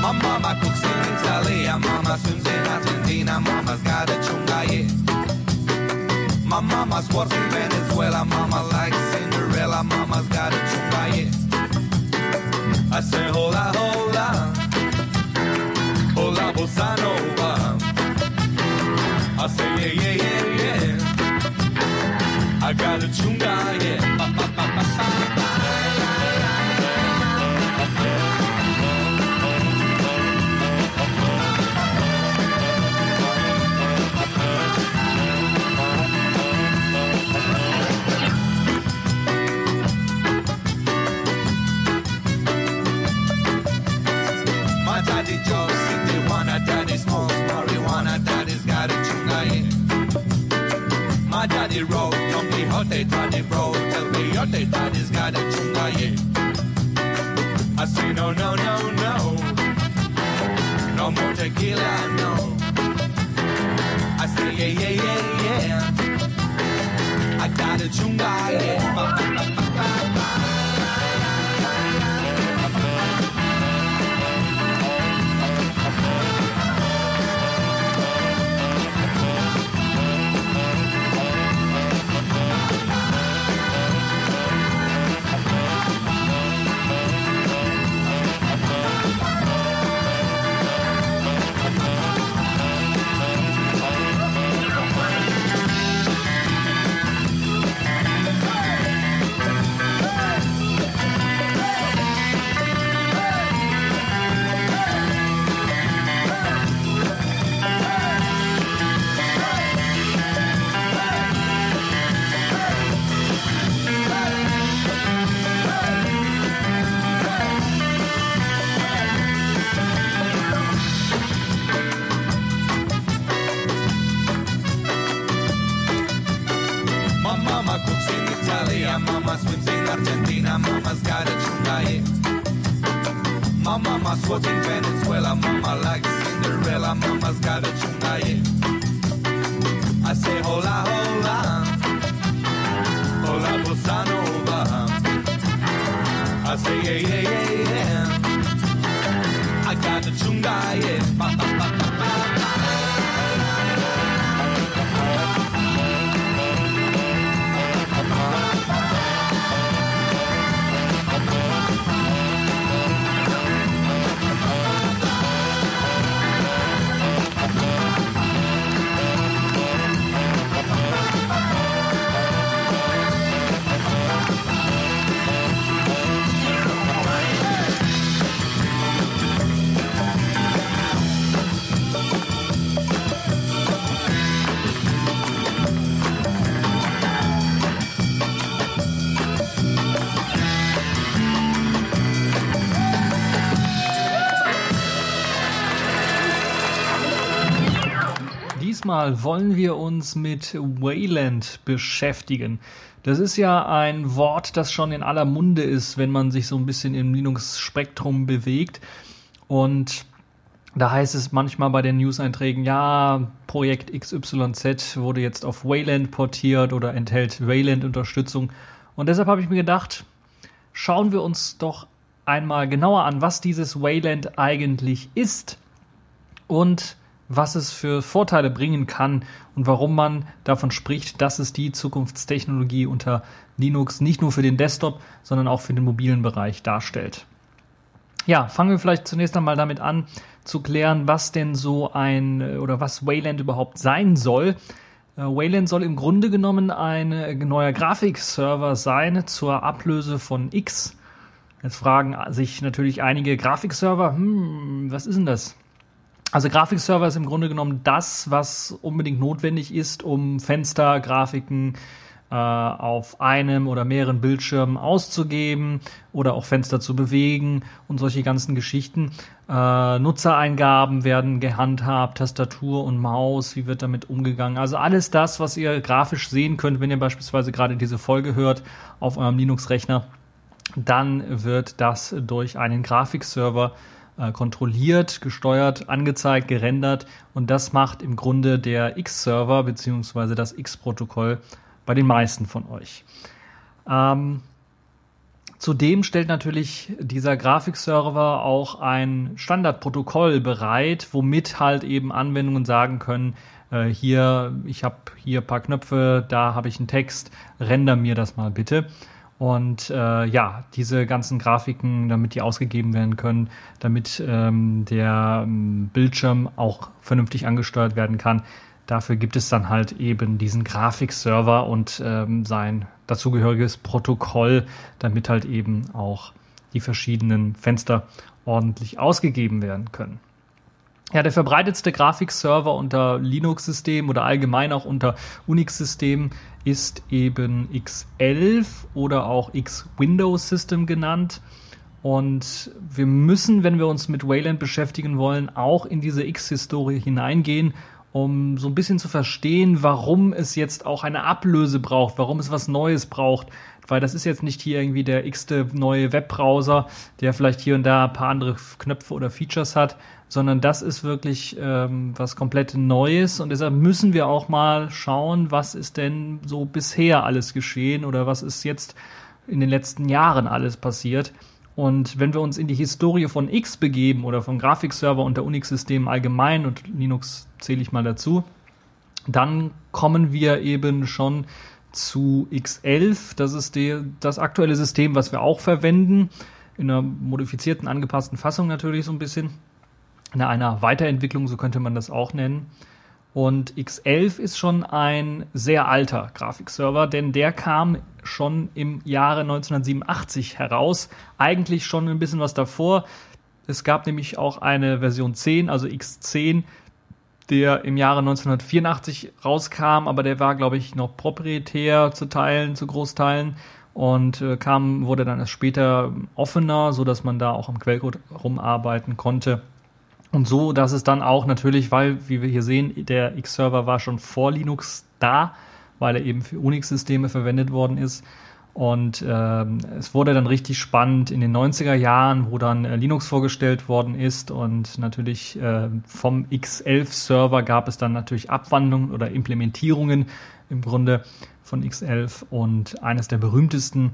Mama cooks mama swims in Argentina, mama's got a chungaye. My mama's works Venezuela, mama likes Cinderella, mama's got a chungaye. I say hola, hola, I say yeah, yeah, yeah, yeah. I got a chungaye. My Daddy bro, tell me your daddy's got a chungaye. I say no, no, no, no, no more tequila, no. I say yeah, yeah, yeah, yeah. I got a chungaye. mama Argentina, mama's got a chunga, yeah. My mama sports in Venezuela, mama likes Cinderella, mama's got a chunga, yeah. I say hola, hola, hola bossa nova. I say yeah, yeah, yeah, yeah. I got the chunga, yeah. Diesmal wollen wir uns mit Wayland beschäftigen. Das ist ja ein Wort, das schon in aller Munde ist, wenn man sich so ein bisschen im Linux-Spektrum bewegt. Und da heißt es manchmal bei den News-Einträgen, ja, Projekt XYZ wurde jetzt auf Wayland portiert oder enthält Wayland-Unterstützung. Und deshalb habe ich mir gedacht, schauen wir uns doch einmal genauer an, was dieses Wayland eigentlich ist und was es für Vorteile bringen kann und warum man davon spricht, dass es die Zukunftstechnologie unter Linux nicht nur für den Desktop, sondern auch für den mobilen Bereich darstellt. Ja, fangen wir vielleicht zunächst einmal damit an, zu klären, was denn so ein oder was Wayland überhaupt sein soll. Äh, Wayland soll im Grunde genommen ein neuer Grafikserver sein zur Ablöse von X. Jetzt fragen sich natürlich einige Grafikserver, hm, was ist denn das? Also Grafikserver ist im Grunde genommen das, was unbedingt notwendig ist, um Fenstergrafiken äh, auf einem oder mehreren Bildschirmen auszugeben oder auch Fenster zu bewegen und solche ganzen Geschichten. Äh, Nutzereingaben werden gehandhabt, Tastatur und Maus, wie wird damit umgegangen. Also alles das, was ihr grafisch sehen könnt, wenn ihr beispielsweise gerade diese Folge hört auf eurem Linux-Rechner, dann wird das durch einen Grafikserver äh, kontrolliert, gesteuert, angezeigt, gerendert und das macht im Grunde der X-Server beziehungsweise das X-Protokoll bei den meisten von euch. Ähm, Zudem stellt natürlich dieser Grafikserver auch ein Standardprotokoll bereit, womit halt eben Anwendungen sagen können, äh, hier, ich habe hier paar Knöpfe, da habe ich einen Text, render mir das mal bitte. Und äh, ja, diese ganzen Grafiken, damit die ausgegeben werden können, damit ähm, der ähm, Bildschirm auch vernünftig angesteuert werden kann, dafür gibt es dann halt eben diesen Grafikserver und ähm, sein dazugehöriges Protokoll, damit halt eben auch die verschiedenen Fenster ordentlich ausgegeben werden können. Ja, der verbreitetste Grafikserver unter Linux-Systemen oder allgemein auch unter Unix-Systemen ist eben X11 oder auch X-Windows System genannt. Und wir müssen, wenn wir uns mit Wayland beschäftigen wollen, auch in diese X-Historie hineingehen, um so ein bisschen zu verstehen, warum es jetzt auch eine Ablöse braucht, warum es was Neues braucht. Weil das ist jetzt nicht hier irgendwie der x-te neue Webbrowser, der vielleicht hier und da ein paar andere Knöpfe oder Features hat, sondern das ist wirklich ähm, was komplett Neues und deshalb müssen wir auch mal schauen, was ist denn so bisher alles geschehen oder was ist jetzt in den letzten Jahren alles passiert. Und wenn wir uns in die Historie von X begeben oder von Grafikserver und der Unix-Systemen allgemein und Linux zähle ich mal dazu, dann kommen wir eben schon zu X11. Das ist die, das aktuelle System, was wir auch verwenden. In einer modifizierten, angepassten Fassung natürlich so ein bisschen in einer Weiterentwicklung, so könnte man das auch nennen. Und X11 ist schon ein sehr alter Grafikserver, denn der kam schon im Jahre 1987 heraus. Eigentlich schon ein bisschen was davor. Es gab nämlich auch eine Version 10, also X10, der im Jahre 1984 rauskam, aber der war, glaube ich, noch proprietär zu Teilen, zu Großteilen und äh, kam, wurde dann erst später offener, so dass man da auch am Quellcode rumarbeiten konnte. Und so, dass es dann auch natürlich, weil, wie wir hier sehen, der X-Server war schon vor Linux da, weil er eben für Unix-Systeme verwendet worden ist. Und ähm, es wurde dann richtig spannend in den 90er Jahren, wo dann äh, Linux vorgestellt worden ist und natürlich äh, vom X11-Server gab es dann natürlich Abwandlungen oder Implementierungen im Grunde von X11 und eines der berühmtesten,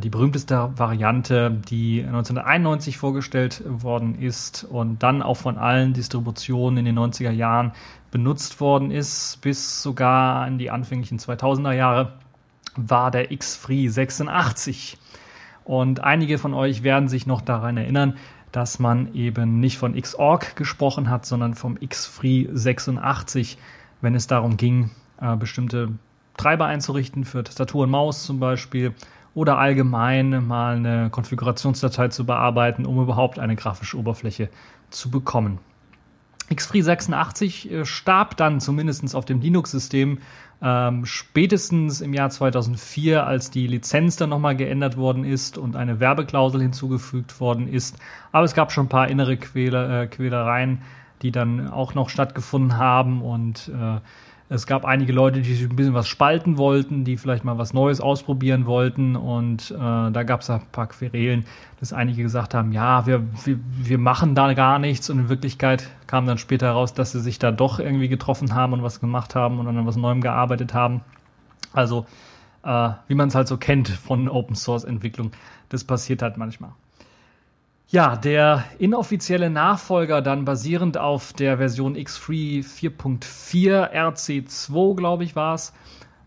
die berühmteste Variante, die 1991 vorgestellt worden ist und dann auch von allen Distributionen in den 90er Jahren benutzt worden ist, bis sogar in die anfänglichen 2000er Jahre war der X-Free 86. Und einige von euch werden sich noch daran erinnern, dass man eben nicht von Xorg gesprochen hat, sondern vom X-Free 86, wenn es darum ging, äh, bestimmte Treiber einzurichten für Tastatur und Maus zum Beispiel oder allgemein mal eine Konfigurationsdatei zu bearbeiten, um überhaupt eine grafische Oberfläche zu bekommen. Xfree 86 äh, starb dann zumindest auf dem Linux-System ähm, spätestens im Jahr 2004, als die Lizenz dann nochmal geändert worden ist und eine Werbeklausel hinzugefügt worden ist. Aber es gab schon ein paar innere Quäler, äh, Quälereien, die dann auch noch stattgefunden haben und äh, es gab einige Leute, die sich ein bisschen was spalten wollten, die vielleicht mal was Neues ausprobieren wollten. Und äh, da gab es ein paar Querelen, dass einige gesagt haben, ja, wir, wir, wir machen da gar nichts. Und in Wirklichkeit kam dann später heraus, dass sie sich da doch irgendwie getroffen haben und was gemacht haben und an was Neuem gearbeitet haben. Also, äh, wie man es halt so kennt von Open Source Entwicklung, das passiert halt manchmal. Ja, der inoffizielle Nachfolger dann basierend auf der Version X-Free 4.4 RC2, glaube ich, war es,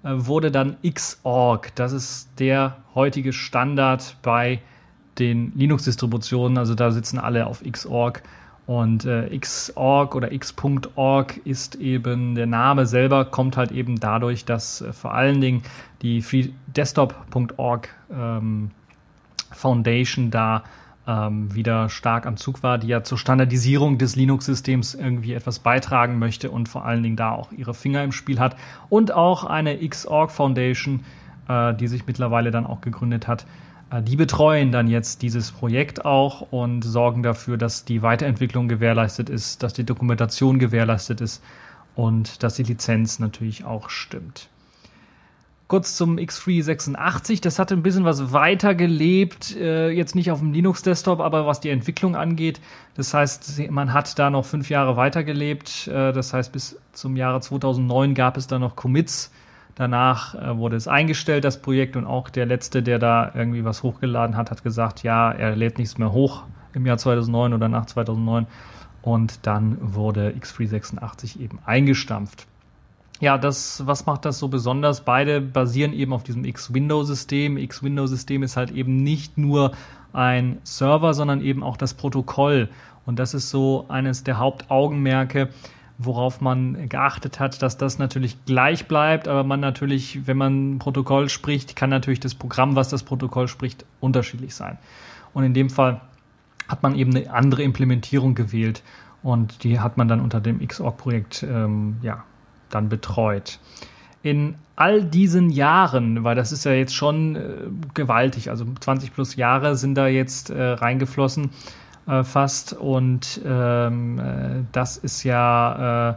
äh, wurde dann Xorg. Das ist der heutige Standard bei den Linux-Distributionen. Also da sitzen alle auf Xorg. Und äh, Xorg oder X.org ist eben, der Name selber kommt halt eben dadurch, dass äh, vor allen Dingen die FreeDesktop.org ähm, Foundation da ähm, wieder stark am Zug war, die ja zur Standardisierung des Linux-Systems irgendwie etwas beitragen möchte und vor allen Dingen da auch ihre Finger im Spiel hat. Und auch eine Xorg Foundation, äh, die sich mittlerweile dann auch gegründet hat, äh, die betreuen dann jetzt dieses Projekt auch und sorgen dafür, dass die Weiterentwicklung gewährleistet ist, dass die Dokumentation gewährleistet ist und dass die Lizenz natürlich auch stimmt. Kurz zum X386, das hatte ein bisschen was weiter gelebt, äh, jetzt nicht auf dem Linux-Desktop, aber was die Entwicklung angeht. Das heißt, man hat da noch fünf Jahre weitergelebt. Äh, das heißt, bis zum Jahre 2009 gab es da noch Commits. Danach äh, wurde es eingestellt, das Projekt, und auch der Letzte, der da irgendwie was hochgeladen hat, hat gesagt, ja, er lädt nichts mehr hoch im Jahr 2009 oder nach 2009. Und dann wurde X386 eben eingestampft. Ja, das, was macht das so besonders? Beide basieren eben auf diesem X-Window-System. X-Window-System ist halt eben nicht nur ein Server, sondern eben auch das Protokoll. Und das ist so eines der Hauptaugenmerke, worauf man geachtet hat, dass das natürlich gleich bleibt, aber man natürlich, wenn man Protokoll spricht, kann natürlich das Programm, was das Protokoll spricht, unterschiedlich sein. Und in dem Fall hat man eben eine andere Implementierung gewählt und die hat man dann unter dem Xorg-Projekt ähm, ja, dann betreut. In all diesen Jahren, weil das ist ja jetzt schon äh, gewaltig, also 20 plus Jahre sind da jetzt äh, reingeflossen äh, fast und ähm, äh, das ist ja äh,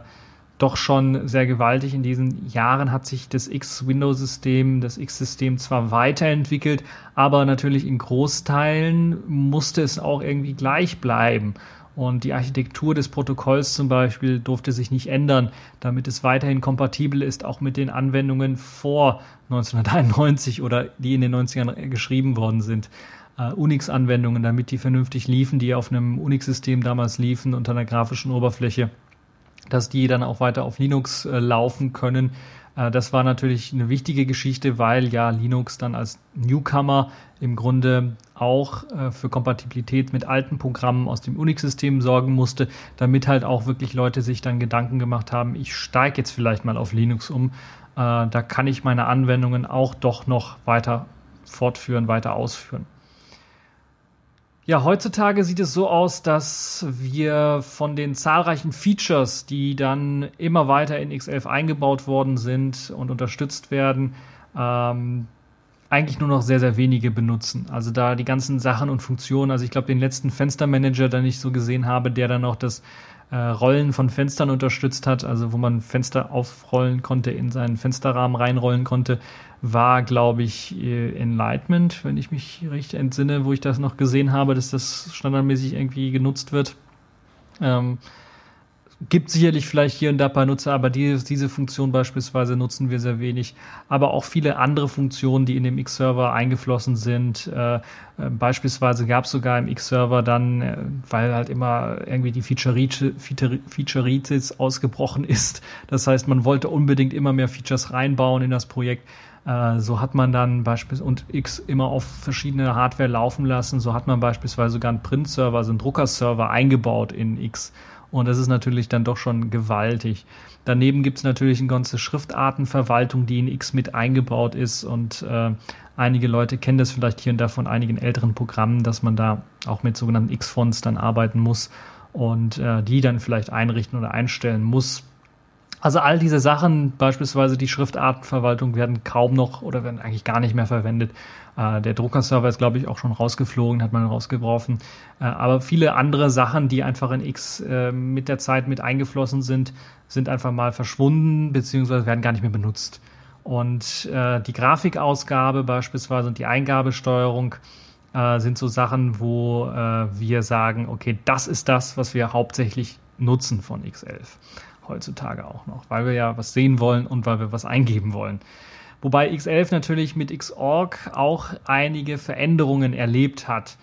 doch schon sehr gewaltig. In diesen Jahren hat sich das X-Window-System, das X-System zwar weiterentwickelt, aber natürlich in Großteilen musste es auch irgendwie gleich bleiben. Und die Architektur des Protokolls zum Beispiel durfte sich nicht ändern, damit es weiterhin kompatibel ist, auch mit den Anwendungen vor 1991 oder die in den 90ern geschrieben worden sind. Uh, Unix-Anwendungen, damit die vernünftig liefen, die auf einem Unix-System damals liefen unter einer grafischen Oberfläche, dass die dann auch weiter auf Linux äh, laufen können. Äh, das war natürlich eine wichtige Geschichte, weil ja Linux dann als Newcomer im Grunde auch äh, für Kompatibilität mit alten Programmen aus dem Unix-System sorgen musste, damit halt auch wirklich Leute sich dann Gedanken gemacht haben, ich steige jetzt vielleicht mal auf Linux um. Äh, da kann ich meine Anwendungen auch doch noch weiter fortführen, weiter ausführen. Ja, heutzutage sieht es so aus, dass wir von den zahlreichen Features, die dann immer weiter in X11 eingebaut worden sind und unterstützt werden, ähm, eigentlich nur noch sehr, sehr wenige benutzen. Also da die ganzen Sachen und Funktionen, also ich glaube, den letzten Fenstermanager, den ich so gesehen habe, der dann noch das äh, Rollen von Fenstern unterstützt hat, also wo man Fenster aufrollen konnte, in seinen Fensterrahmen reinrollen konnte, war, glaube ich, äh, Enlightenment, wenn ich mich richtig entsinne, wo ich das noch gesehen habe, dass das standardmäßig irgendwie genutzt wird. Ähm, Gibt sicherlich vielleicht hier und da ein paar Nutzer, aber die, diese Funktion beispielsweise nutzen wir sehr wenig. Aber auch viele andere Funktionen, die in dem X-Server eingeflossen sind. Äh, äh, beispielsweise gab es sogar im X-Server dann, äh, weil halt immer irgendwie die Feature-Ritis ausgebrochen ist. Das heißt, man wollte unbedingt immer mehr Features reinbauen in das Projekt. Äh, so hat man dann beispielsweise und X immer auf verschiedene Hardware laufen lassen. So hat man beispielsweise sogar einen Print-Server, also einen Drucker-Server eingebaut in X und das ist natürlich dann doch schon gewaltig. Daneben gibt es natürlich eine ganze Schriftartenverwaltung, die in X mit eingebaut ist. Und äh, einige Leute kennen das vielleicht hier und da von einigen älteren Programmen, dass man da auch mit sogenannten X-Fonts dann arbeiten muss und äh, die dann vielleicht einrichten oder einstellen muss. Also all diese Sachen, beispielsweise die Schriftartenverwaltung, werden kaum noch oder werden eigentlich gar nicht mehr verwendet. Äh, der Druckerserver ist, glaube ich, auch schon rausgeflogen, hat man rausgeworfen. Äh, aber viele andere Sachen, die einfach in X äh, mit der Zeit mit eingeflossen sind, sind einfach mal verschwunden, beziehungsweise werden gar nicht mehr benutzt. Und die Grafikausgabe beispielsweise und die Eingabesteuerung sind so Sachen, wo wir sagen, okay, das ist das, was wir hauptsächlich nutzen von X11 heutzutage auch noch, weil wir ja was sehen wollen und weil wir was eingeben wollen. Wobei X11 natürlich mit Xorg auch einige Veränderungen erlebt hat.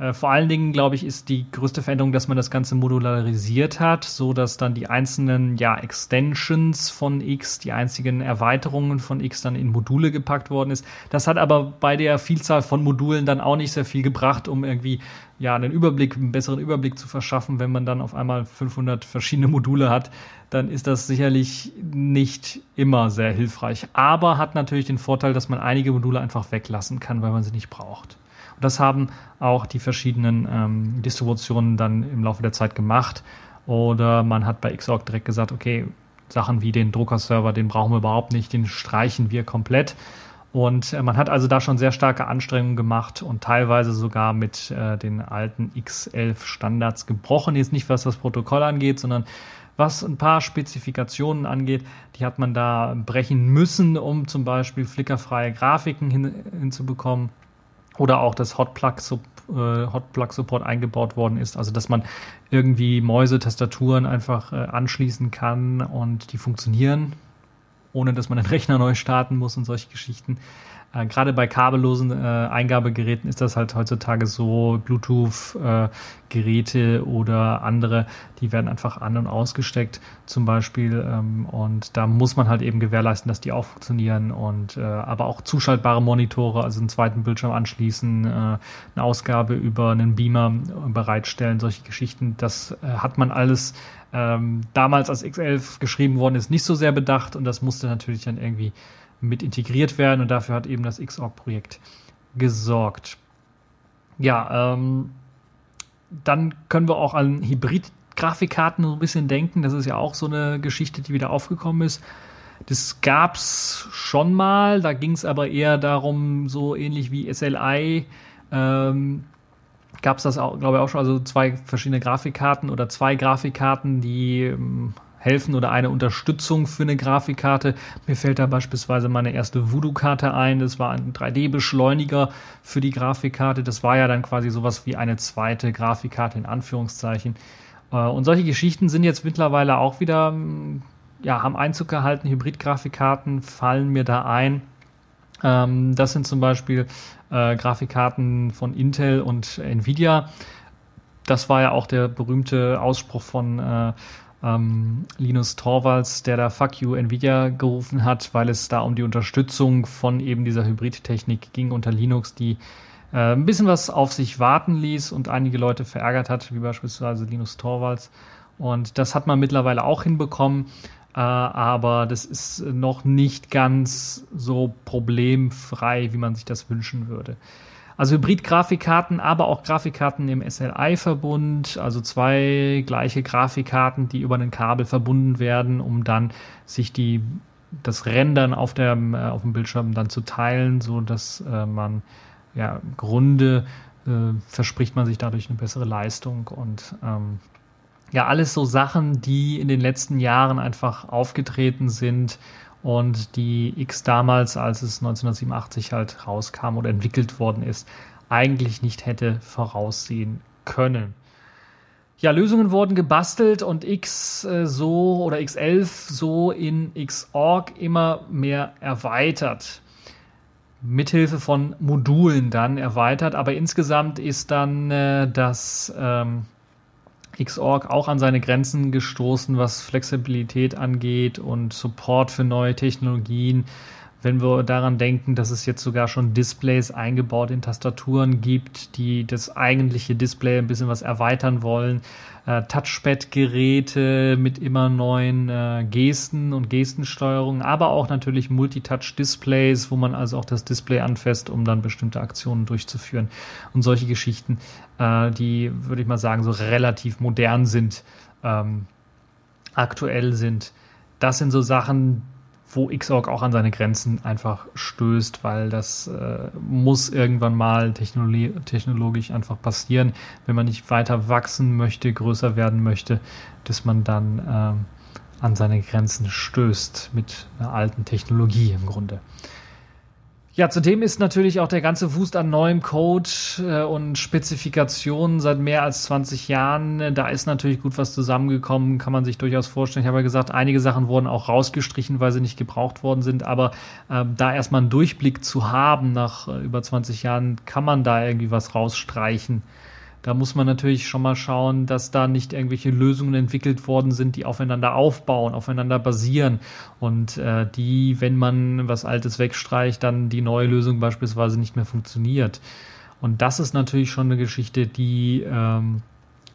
Äh, vor allen Dingen, glaube ich, ist die größte Veränderung, dass man das Ganze modularisiert hat, so dass dann die einzelnen ja, Extensions von X, die einzigen Erweiterungen von X dann in Module gepackt worden ist. Das hat aber bei der Vielzahl von Modulen dann auch nicht sehr viel gebracht, um irgendwie ja einen Überblick, einen besseren Überblick zu verschaffen. Wenn man dann auf einmal 500 verschiedene Module hat, dann ist das sicherlich nicht immer sehr hilfreich. Aber hat natürlich den Vorteil, dass man einige Module einfach weglassen kann, weil man sie nicht braucht. Das haben auch die verschiedenen ähm, Distributionen dann im Laufe der Zeit gemacht. Oder man hat bei Xorg direkt gesagt, okay, Sachen wie den Druckerserver, den brauchen wir überhaupt nicht, den streichen wir komplett. Und äh, man hat also da schon sehr starke Anstrengungen gemacht und teilweise sogar mit äh, den alten X11 Standards gebrochen. Jetzt nicht, was das Protokoll angeht, sondern was ein paar Spezifikationen angeht, die hat man da brechen müssen, um zum Beispiel flickerfreie Grafiken hin, hinzubekommen. Oder auch das Hotplug-Support äh, eingebaut worden ist, also dass man irgendwie Mäuse, Tastaturen einfach äh, anschließen kann und die funktionieren, ohne dass man den Rechner neu starten muss und solche Geschichten. Äh, Gerade bei kabellosen äh, Eingabegeräten ist das halt heutzutage so, Bluetooth-Geräte äh, oder andere, die werden einfach an- und ausgesteckt zum Beispiel. Ähm, und da muss man halt eben gewährleisten, dass die auch funktionieren. Und äh, aber auch zuschaltbare Monitore, also einen zweiten Bildschirm anschließen, äh, eine Ausgabe über einen Beamer bereitstellen, solche Geschichten, das äh, hat man alles ähm, damals als X11 geschrieben worden ist, nicht so sehr bedacht und das musste natürlich dann irgendwie mit integriert werden und dafür hat eben das Xorg-Projekt gesorgt. Ja, ähm, dann können wir auch an Hybrid-Grafikkarten so ein bisschen denken. Das ist ja auch so eine Geschichte, die wieder aufgekommen ist. Das gab's schon mal, da ging es aber eher darum, so ähnlich wie SLI, ähm, gab es das auch, glaube ich, auch schon, also zwei verschiedene Grafikkarten oder zwei Grafikkarten, die ähm, helfen oder eine Unterstützung für eine Grafikkarte. Mir fällt da beispielsweise meine erste Voodoo-Karte ein. Das war ein 3D-Beschleuniger für die Grafikkarte. Das war ja dann quasi sowas wie eine zweite Grafikkarte in Anführungszeichen. Äh, und solche Geschichten sind jetzt mittlerweile auch wieder, mm, ja, haben Einzug gehalten. Hybrid-Grafikkarten fallen mir da ein. Ähm, das sind zum Beispiel äh, Grafikkarten von Intel und Nvidia. Das war ja auch der berühmte Ausspruch von äh, ähm, Linus Torvalds, der da Fuck you Nvidia gerufen hat, weil es da um die Unterstützung von eben dieser Hybridtechnik ging unter Linux, die äh, ein bisschen was auf sich warten ließ und einige Leute verärgert hat, wie beispielsweise Linus Torvalds. Und das hat man mittlerweile auch hinbekommen, äh, aber das ist noch nicht ganz so problemfrei, wie man sich das wünschen würde. Also Hybrid-Grafikkarten, aber auch Grafikkarten im SLI-Verbund, also zwei gleiche Grafikkarten, die über ein Kabel verbunden werden, um dann sich die das Rendern auf, der, äh, auf dem Bildschirm dann zu teilen, so dass äh, man ja im Grunde äh, verspricht man sich dadurch eine bessere Leistung und ähm, ja, alles so Sachen, die in den letzten Jahren einfach aufgetreten sind und die X damals, als es 1987 halt rauskam oder entwickelt worden ist, eigentlich nicht hätte voraussehen können. Ja, Lösungen wurden gebastelt und X äh, so oder X11 so in Xorg immer mehr erweitert. Mithilfe von Modulen dann erweitert, aber insgesamt ist dann äh, das ähm, Xorg auch an seine Grenzen gestoßen, was Flexibilität angeht und Support für neue Technologien. Wenn wir daran denken, dass es jetzt sogar schon Displays eingebaut in Tastaturen gibt, die das eigentliche Display ein bisschen was erweitern wollen, äh, Touchpad-Geräte mit immer neuen äh, Gesten und Gestensteuerungen, aber auch natürlich Multitouch-Displays, wo man also auch das Display anfasst, um dann bestimmte Aktionen durchzuführen und solche Geschichten, äh, die, würde ich mal sagen, so relativ modern sind, ähm, aktuell sind. Das sind so Sachen, wo Xorg auch an seine Grenzen einfach stößt, weil das äh, muss irgendwann mal technologisch einfach passieren, wenn man nicht weiter wachsen möchte, größer werden möchte, dass man dann ähm, an seine Grenzen stößt mit einer alten Technologie im Grunde. Ja, zudem ist natürlich auch der ganze Wust an neuem Code äh, und Spezifikationen seit mehr als 20 Jahren. Da ist natürlich gut was zusammengekommen, kann man sich durchaus vorstellen. Ich habe ja gesagt, einige Sachen wurden auch rausgestrichen, weil sie nicht gebraucht worden sind. Aber äh, da erstmal einen Durchblick zu haben nach äh, über 20 Jahren, kann man da irgendwie was rausstreichen. Da muss man natürlich schon mal schauen, dass da nicht irgendwelche Lösungen entwickelt worden sind, die aufeinander aufbauen, aufeinander basieren und äh, die, wenn man was Altes wegstreicht, dann die neue Lösung beispielsweise nicht mehr funktioniert. Und das ist natürlich schon eine Geschichte, die ähm,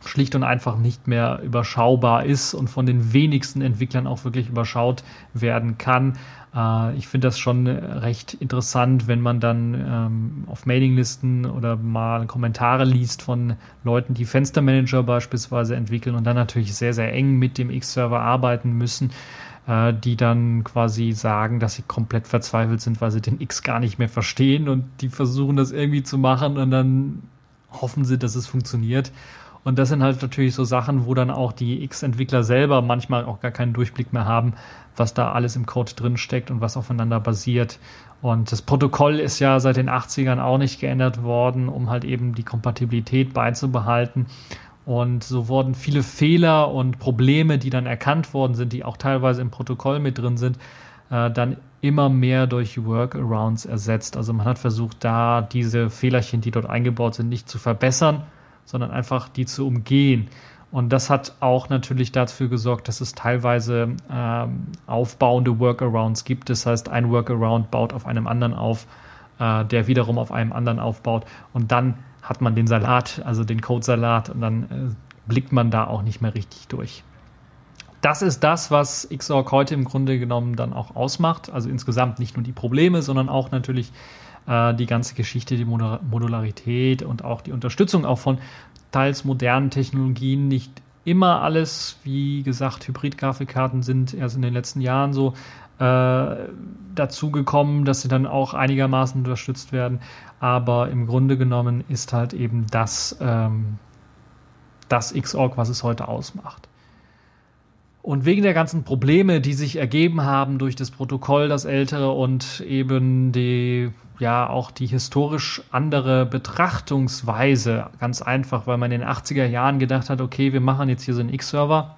schlicht und einfach nicht mehr überschaubar ist und von den wenigsten Entwicklern auch wirklich überschaut werden kann. Äh, ich finde das schon recht interessant, wenn man dann ähm, auf Mailinglisten oder mal Kommentare liest von Leuten, die Fenstermanager beispielsweise entwickeln und dann natürlich sehr, sehr eng mit dem X-Server arbeiten müssen äh, die dann quasi sagen, dass sie komplett verzweifelt sind, weil sie den X gar nicht mehr verstehen und die versuchen das irgendwie zu machen und dann hoffen sie, dass es funktioniert. Und das sind halt natürlich so Sachen, wo dann auch die X-Entwickler selber manchmal auch gar keinen Durchblick mehr haben, was da alles im Code drin steckt und was aufeinander basiert. Und das Protokoll ist ja seit den 80ern auch nicht geändert worden, um halt eben die Kompatibilität beizubehalten. Und so wurden viele Fehler und Probleme, die dann erkannt worden sind, die auch teilweise im Protokoll mit drin sind, äh, dann immer mehr durch Workarounds ersetzt. Also man hat versucht, da diese Fehlerchen, die dort eingebaut sind, nicht zu verbessern, sondern einfach die zu umgehen. Und das hat auch natürlich dafür gesorgt, dass es teilweise ähm, aufbauende Workarounds gibt. Das heißt, ein Workaround baut auf einem anderen auf, äh, der wiederum auf einem anderen aufbaut. Und dann hat man den Salat, also den Code-Salat, und dann äh, blickt man da auch nicht mehr richtig durch. Das ist das, was Xorg heute im Grunde genommen dann auch ausmacht. Also insgesamt nicht nur die Probleme, sondern auch natürlich äh, die ganze Geschichte, die Modularität und auch die Unterstützung auch von teils modernen Technologien. Nicht immer alles, wie gesagt, Hybrid-Grafikkarten sind erst in den letzten Jahren so äh, dazu gekommen, dass sie dann auch einigermaßen unterstützt werden. Aber im Grunde genommen ist halt eben das, ähm, das Xorg, was es heute ausmacht. Und wegen der ganzen Probleme, die sich ergeben haben durch das Protokoll, das ältere und eben die, ja, auch die historisch andere Betrachtungsweise, ganz einfach, weil man in den 80er Jahren gedacht hat, okay, wir machen jetzt hier so einen X-Server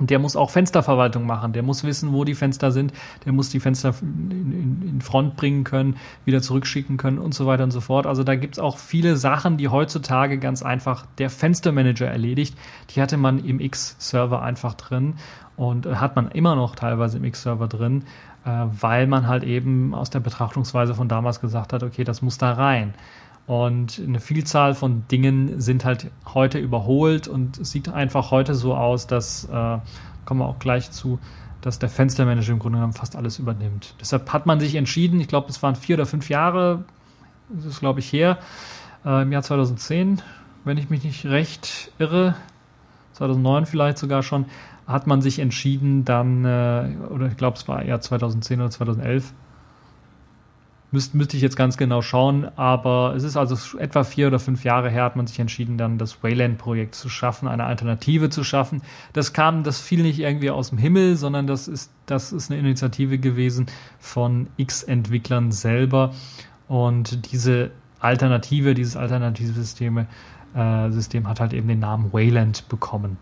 und der muss auch Fensterverwaltung machen. Der muss wissen, wo die Fenster sind. Der muss die Fenster in, in, in Front bringen können, wieder zurückschicken können und so weiter und so fort. Also da gibt's auch viele Sachen, die heutzutage ganz einfach der Fenstermanager erledigt. Die hatte man im X-Server einfach drin und äh, hat man immer noch teilweise im X-Server drin, äh, weil man halt eben aus der Betrachtungsweise von damals gesagt hat, okay, das muss da rein. Und eine Vielzahl von Dingen sind halt heute überholt und es sieht einfach heute so aus, dass, äh, kommen wir auch gleich zu, dass der Fenstermanager im Grunde genommen fast alles übernimmt. Deshalb hat man sich entschieden, ich glaube, es waren vier oder fünf Jahre, das ist glaube ich her, äh, im Jahr 2010, wenn ich mich nicht recht irre, 2009 vielleicht sogar schon, hat man sich entschieden, dann, äh, oder ich glaube, es war eher 2010 oder 2011, Müsste müsste ich jetzt ganz genau schauen, aber es ist also etwa vier oder fünf Jahre her, hat man sich entschieden, dann das Wayland-Projekt zu schaffen, eine Alternative zu schaffen. Das kam, das fiel nicht irgendwie aus dem Himmel, sondern das ist, das ist eine Initiative gewesen von X-Entwicklern selber. Und diese Alternative, dieses alternative Systeme, äh, System hat halt eben den Namen Wayland bekommen.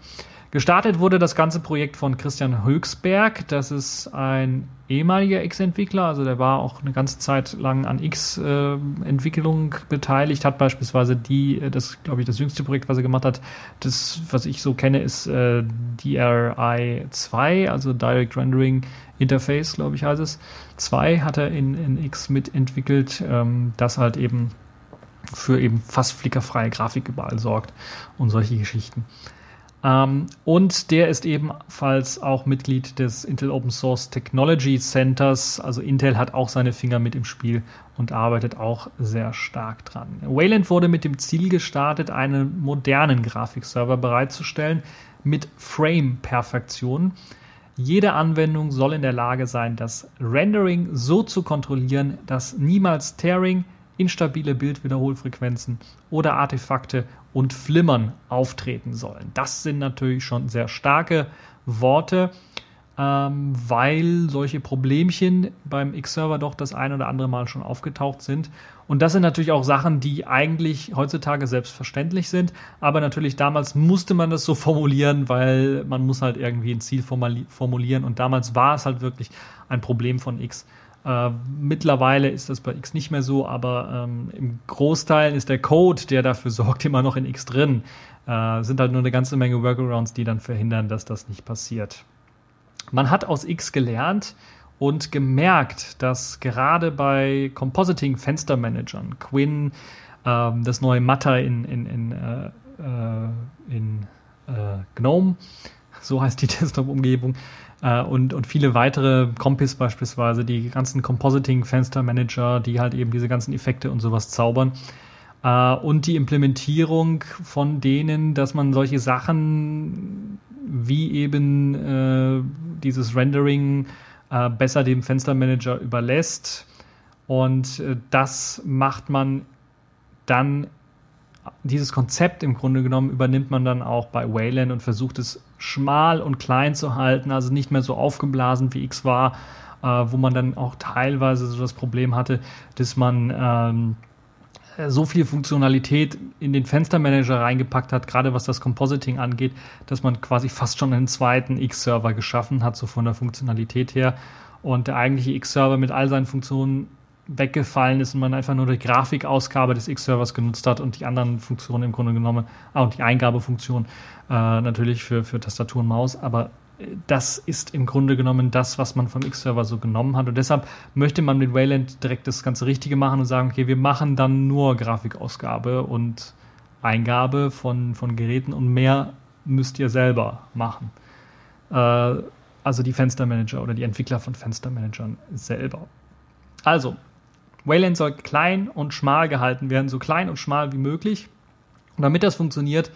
Gestartet wurde das ganze Projekt von Christian Höchsberg. Das ist ein ehemaliger X-Entwickler, also der war auch eine ganze Zeit lang an X-Entwicklung beteiligt, hat beispielsweise die, äh, das glaube ich, das jüngste Projekt, was er gemacht hat, das, was ich so kenne, ist äh, DRI 2, also Direct Rendering Interface, glaube ich, heißt es. 2 hat er in, in X mitentwickelt, ähm, das halt eben für eben fast flickerfreie Grafik überall sorgt und solche Geschichten. Ähm, und der ist ebenfalls auch Mitglied des Intel Open Source Technology Centers. Also Intel hat auch seine Finger mit im Spiel und arbeitet auch sehr stark dran. Wayland wurde mit dem Ziel gestartet, einen modernen Grafikserver bereitzustellen mit Frame-Perfektion. Jede Anwendung soll in der Lage sein, das Rendering so zu kontrollieren, dass niemals Tearing, instabile Bildwiederholfrequenzen oder Artefakte und Flimmern auftreten sollen. Das sind natürlich schon sehr starke Worte, ähm, weil solche Problemchen beim X-Server doch das ein oder andere Mal schon aufgetaucht sind. Und das sind natürlich auch Sachen, die eigentlich heutzutage selbstverständlich sind, aber natürlich damals musste man das so formulieren, weil man muss halt irgendwie ein Ziel formulieren und damals war es halt wirklich ein Problem von X äh, mittlerweile ist das bei X nicht mehr so, aber ähm, im Großteil ist der Code, der dafür sorgt, immer noch in X drin. Äh, sind halt nur eine ganze Menge Workarounds, die dann verhindern, dass das nicht passiert. Man hat aus X gelernt und gemerkt, dass gerade bei Compositing-Fenstermanagern, Quinn, ähm, das neue Matter in, in, in, äh, äh in äh, GNOME, so heißt die Desktop-Umgebung, äh, und, und viele weitere Compis beispielsweise, die ganzen Compositing-Fenster-Manager, die halt eben diese ganzen Effekte und sowas zaubern. Äh, und die Implementierung von denen, dass man solche Sachen wie eben äh, dieses Rendering äh, besser dem Fenstermanager überlässt. Und äh, das macht man dann dieses Konzept im Grunde genommen übernimmt man dann auch bei Wayland und versucht es schmal und klein zu halten, also nicht mehr so aufgeblasen wie X war, äh, wo man dann auch teilweise so das Problem hatte, dass man ähm, so viel Funktionalität in den Fenstermanager reingepackt hat, gerade was das Compositing angeht, dass man quasi fast schon einen zweiten X-Server geschaffen hat, so von der Funktionalität her. Und der eigentliche X-Server mit all seinen Funktionen weggefallen ist und man einfach nur die Grafikausgabe des X-Servers genutzt hat und die anderen Funktionen im Grunde genommen, und die Eingabefunktion äh, natürlich für, für Tastatur und Maus, aber äh, das ist im Grunde genommen das, was man vom X-Server so genommen hat. Und deshalb möchte man mit Wayland direkt das ganze Richtige machen und sagen, okay, wir machen dann nur Grafikausgabe und Eingabe von, von Geräten und mehr müsst ihr selber machen. Äh, also die Fenstermanager oder die Entwickler von Fenstermanagern selber. Also, Wayland soll klein und schmal gehalten werden, so klein und schmal wie möglich. Und damit das funktioniert,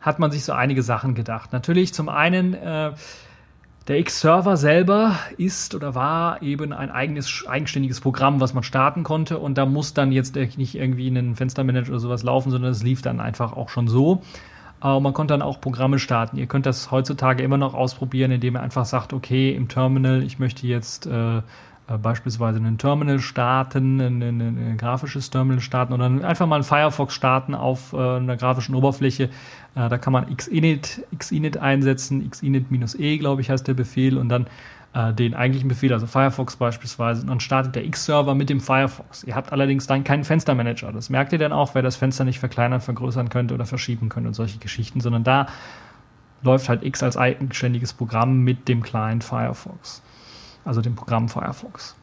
hat man sich so einige Sachen gedacht. Natürlich zum einen, äh, der X-Server selber ist oder war eben ein eigenes, eigenständiges Programm, was man starten konnte. Und da muss dann jetzt nicht irgendwie in einen Fenstermanager oder sowas laufen, sondern es lief dann einfach auch schon so. Und man konnte dann auch Programme starten. Ihr könnt das heutzutage immer noch ausprobieren, indem ihr einfach sagt, okay, im Terminal, ich möchte jetzt äh, beispielsweise ein Terminal starten, ein, ein, ein, grafisches Terminal starten oder einfach mal ein Firefox starten auf äh, einer grafischen Oberfläche. Äh, da kann man xinit, xinit einsetzen, xinit-e, glaube ich, heißt der Befehl und dann äh, den eigentlichen Befehl, also Firefox beispielsweise, und dann startet der X-Server mit dem Firefox. Ihr habt allerdings dann keinen Fenstermanager. Das merkt ihr dann auch, wer das Fenster nicht verkleinern, vergrößern könnte oder verschieben könnte und solche Geschichten, sondern da läuft halt X als eigenständiges Programm mit dem Client Firefox also dem Programm Firefox.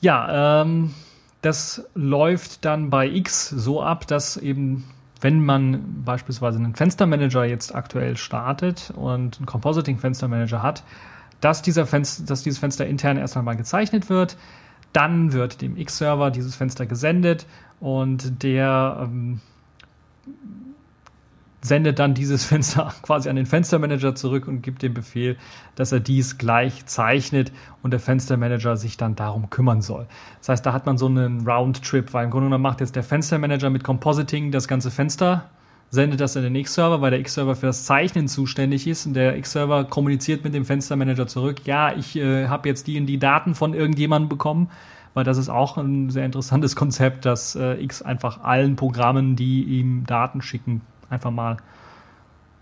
Ja, ähm, das läuft dann bei X so ab, dass eben, wenn man beispielsweise einen Fenstermanager jetzt aktuell startet und einen Compositing-Fenstermanager hat, dass, dieser Fenster, dass dieses Fenster intern erstmal mal gezeichnet wird. Dann wird dem X-Server dieses Fenster gesendet und der ähm, sendet dann dieses Fenster quasi an den Fenstermanager zurück und gibt den Befehl, dass er dies gleich zeichnet und der Fenstermanager sich dann darum kümmern soll. Das heißt, da hat man so einen Roundtrip, weil im Grunde genommen macht jetzt der Fenstermanager mit Compositing das ganze Fenster, sendet das in den X-Server, weil der X-Server für das Zeichnen zuständig ist und der X-Server kommuniziert mit dem Fenstermanager zurück, ja, ich äh, habe jetzt die und die Daten von irgendjemandem bekommen, weil das ist auch ein sehr interessantes Konzept, dass äh, X einfach allen Programmen, die ihm Daten schicken, einfach mal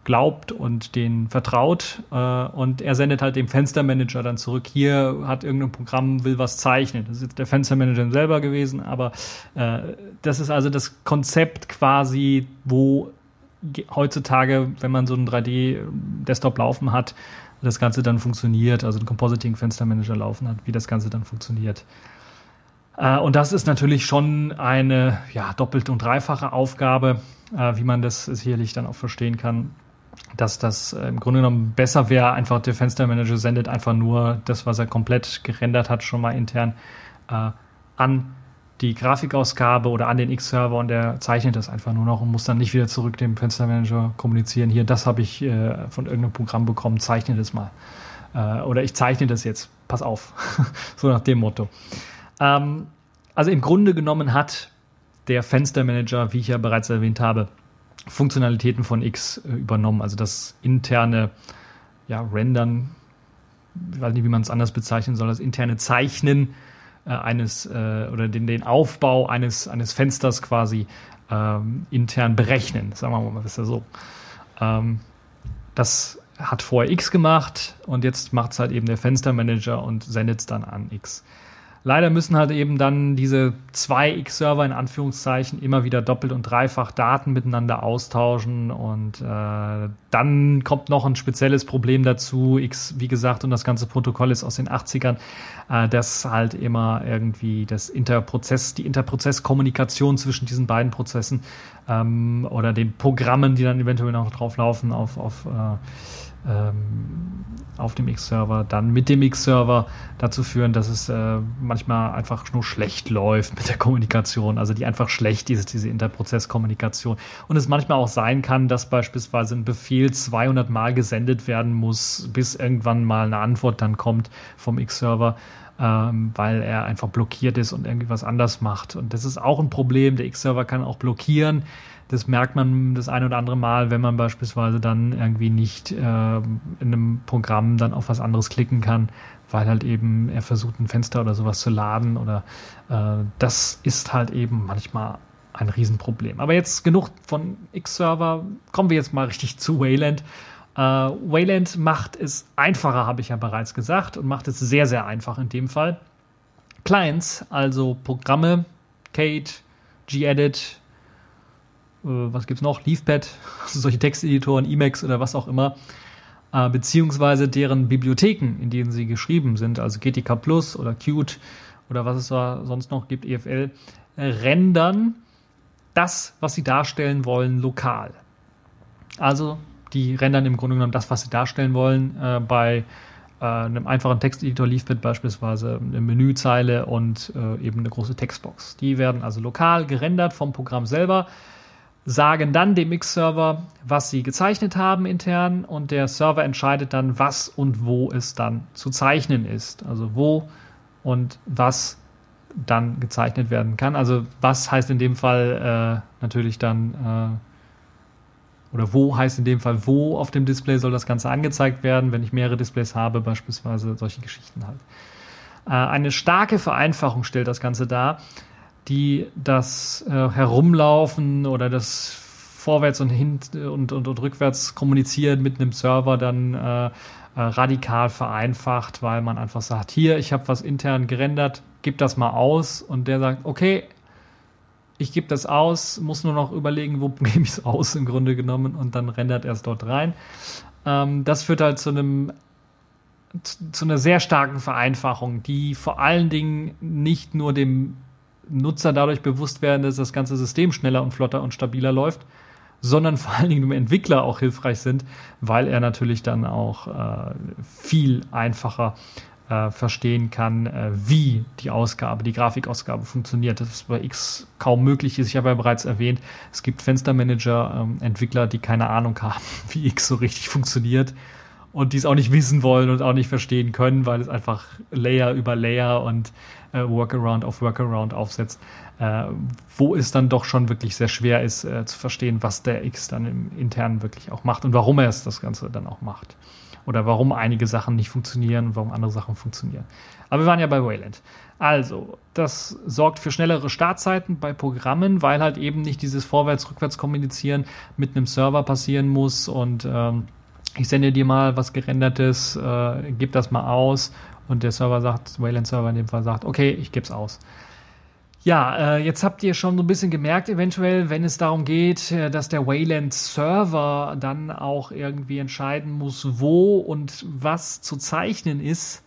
glaubt und den vertraut äh, und er sendet halt dem Fenstermanager dann zurück, hier hat irgendein Programm, will was zeichnen. Das ist jetzt der Fenstermanager selber gewesen, aber äh, das ist also das Konzept quasi, wo heutzutage, wenn man so einen 3D-Desktop laufen hat, das Ganze dann funktioniert, also ein Compositing-Fenstermanager laufen hat, wie das Ganze dann funktioniert. Äh, und das ist natürlich schon eine ja, doppelte und dreifache Aufgabe, äh, wie man das sicherlich dann auch verstehen kann, dass das äh, im Grunde genommen besser wäre, einfach der Fenstermanager sendet einfach nur das, was er komplett gerendert hat, schon mal intern an die Grafikausgabe oder an den X-Server und der zeichnet das einfach nur noch und muss dann nicht wieder zurück dem Fenstermanager kommunizieren. Hier, das habe ich von irgendeinem Programm bekommen, zeichne das mal. Oder ich zeichne das jetzt, pass auf. so nach dem Motto. Ähm, also im Grunde genommen hat der Fenstermanager, wie ich ja bereits erwähnt habe, Funktionalitäten von X äh, übernommen. Also das interne ja, Rendern, ich weiß nicht, wie man es anders bezeichnen soll, das interne Zeichnen äh, eines äh, oder den, den Aufbau eines, eines Fensters quasi ähm, intern berechnen. Sagen wir mal, das ist ja so. Ähm, das hat vorher X gemacht und jetzt macht es halt eben der Fenstermanager und sendet es dann an X. Leider müssen halt eben dann diese zwei X-Server in Anführungszeichen immer wieder doppelt und dreifach Daten miteinander austauschen und äh, dann kommt noch ein spezielles Problem dazu. X, wie gesagt, und das ganze Protokoll ist aus den 80ern, äh, dass halt immer irgendwie das Interprozess, die Interprozesskommunikation zwischen diesen beiden Prozessen ähm, oder den Programmen, die dann eventuell noch drauf laufen auf, auf äh, ähm, auf dem X-Server dann mit dem X-Server dazu führen, dass es äh, manchmal einfach nur schlecht läuft mit der Kommunikation, also die einfach schlecht ist, diese Interprozesskommunikation. Und es manchmal auch sein kann, dass beispielsweise ein Befehl 200 Mal gesendet werden muss, bis irgendwann mal eine Antwort dann kommt vom X-Server. Ähm, weil er einfach blockiert ist und irgendwie was anders macht. Und das ist auch ein Problem. Der X-Server kann auch blockieren das merkt man das ein oder andere Mal, wenn man beispielsweise dann irgendwie nicht äh, in einem Programm dann auf was anderes klicken kann, weil halt eben er versucht, ein Fenster oder sowas zu laden oder äh, das ist halt eben manchmal ein Riesenproblem. Aber jetzt genug von X-Server. Kommen wir jetzt mal richtig zu Wayland. Äh, Wayland macht es einfacher, habe ich ja bereits gesagt, und macht es sehr, sehr einfach in dem Fall. Clients, also Programme, Kate, gedit, was gibt's noch? Leafpad, also solche Texteditoren, Emacs oder was auch immer, äh, beziehungsweise deren Bibliotheken, in denen sie geschrieben sind, also GTK Plus oder Qt oder was es da sonst noch gibt, EFL, rendern das, was sie darstellen wollen, lokal. Also die rendern im Grunde genommen das, was sie darstellen wollen, äh, bei äh, einem einfachen Texteditor Leafpad beispielsweise eine Menüzeile und äh, eben eine große Textbox. Die werden also lokal gerendert vom Programm selber sagen dann dem X-Server, was sie gezeichnet haben intern und der Server entscheidet dann, was und wo es dann zu zeichnen ist. Also wo und was dann gezeichnet werden kann. Also was heißt in dem Fall äh, natürlich dann, äh, oder wo heißt in dem Fall, wo auf dem Display soll das Ganze angezeigt werden, wenn ich mehrere Displays habe, beispielsweise solche Geschichten halt. Äh, eine starke Vereinfachung stellt das Ganze dar die das äh, Herumlaufen oder das vorwärts und hin und, und, und rückwärts kommunizieren mit einem Server dann äh, äh, radikal vereinfacht, weil man einfach sagt, hier, ich habe was intern gerendert, gib das mal aus und der sagt, okay, ich gebe das aus, muss nur noch überlegen, wo gebe ich es aus im Grunde genommen und dann rendert er es dort rein. Ähm, das führt halt zu einem zu einer sehr starken Vereinfachung, die vor allen Dingen nicht nur dem Nutzer dadurch bewusst werden, dass das ganze System schneller und flotter und stabiler läuft, sondern vor allen Dingen dem Entwickler auch hilfreich sind, weil er natürlich dann auch äh, viel einfacher äh, verstehen kann, äh, wie die Ausgabe, die Grafikausgabe funktioniert. Das ist bei X kaum möglich ist. Ich habe ja bereits erwähnt, es gibt Fenstermanager-Entwickler, ähm, die keine Ahnung haben, wie X so richtig funktioniert und die es auch nicht wissen wollen und auch nicht verstehen können, weil es einfach Layer über Layer und äh, Workaround auf Workaround aufsetzt, äh, wo es dann doch schon wirklich sehr schwer ist äh, zu verstehen, was der X dann im Internen wirklich auch macht und warum er es das Ganze dann auch macht. Oder warum einige Sachen nicht funktionieren und warum andere Sachen funktionieren. Aber wir waren ja bei Wayland. Also, das sorgt für schnellere Startzeiten bei Programmen, weil halt eben nicht dieses Vorwärts-Rückwärts-Kommunizieren mit einem Server passieren muss und ähm, ich sende dir mal was gerendertes, äh, gib das mal aus und der Server sagt, Wayland Server in dem Fall sagt, okay, ich gebe es aus. Ja, äh, jetzt habt ihr schon so ein bisschen gemerkt, eventuell, wenn es darum geht, äh, dass der Wayland Server dann auch irgendwie entscheiden muss, wo und was zu zeichnen ist,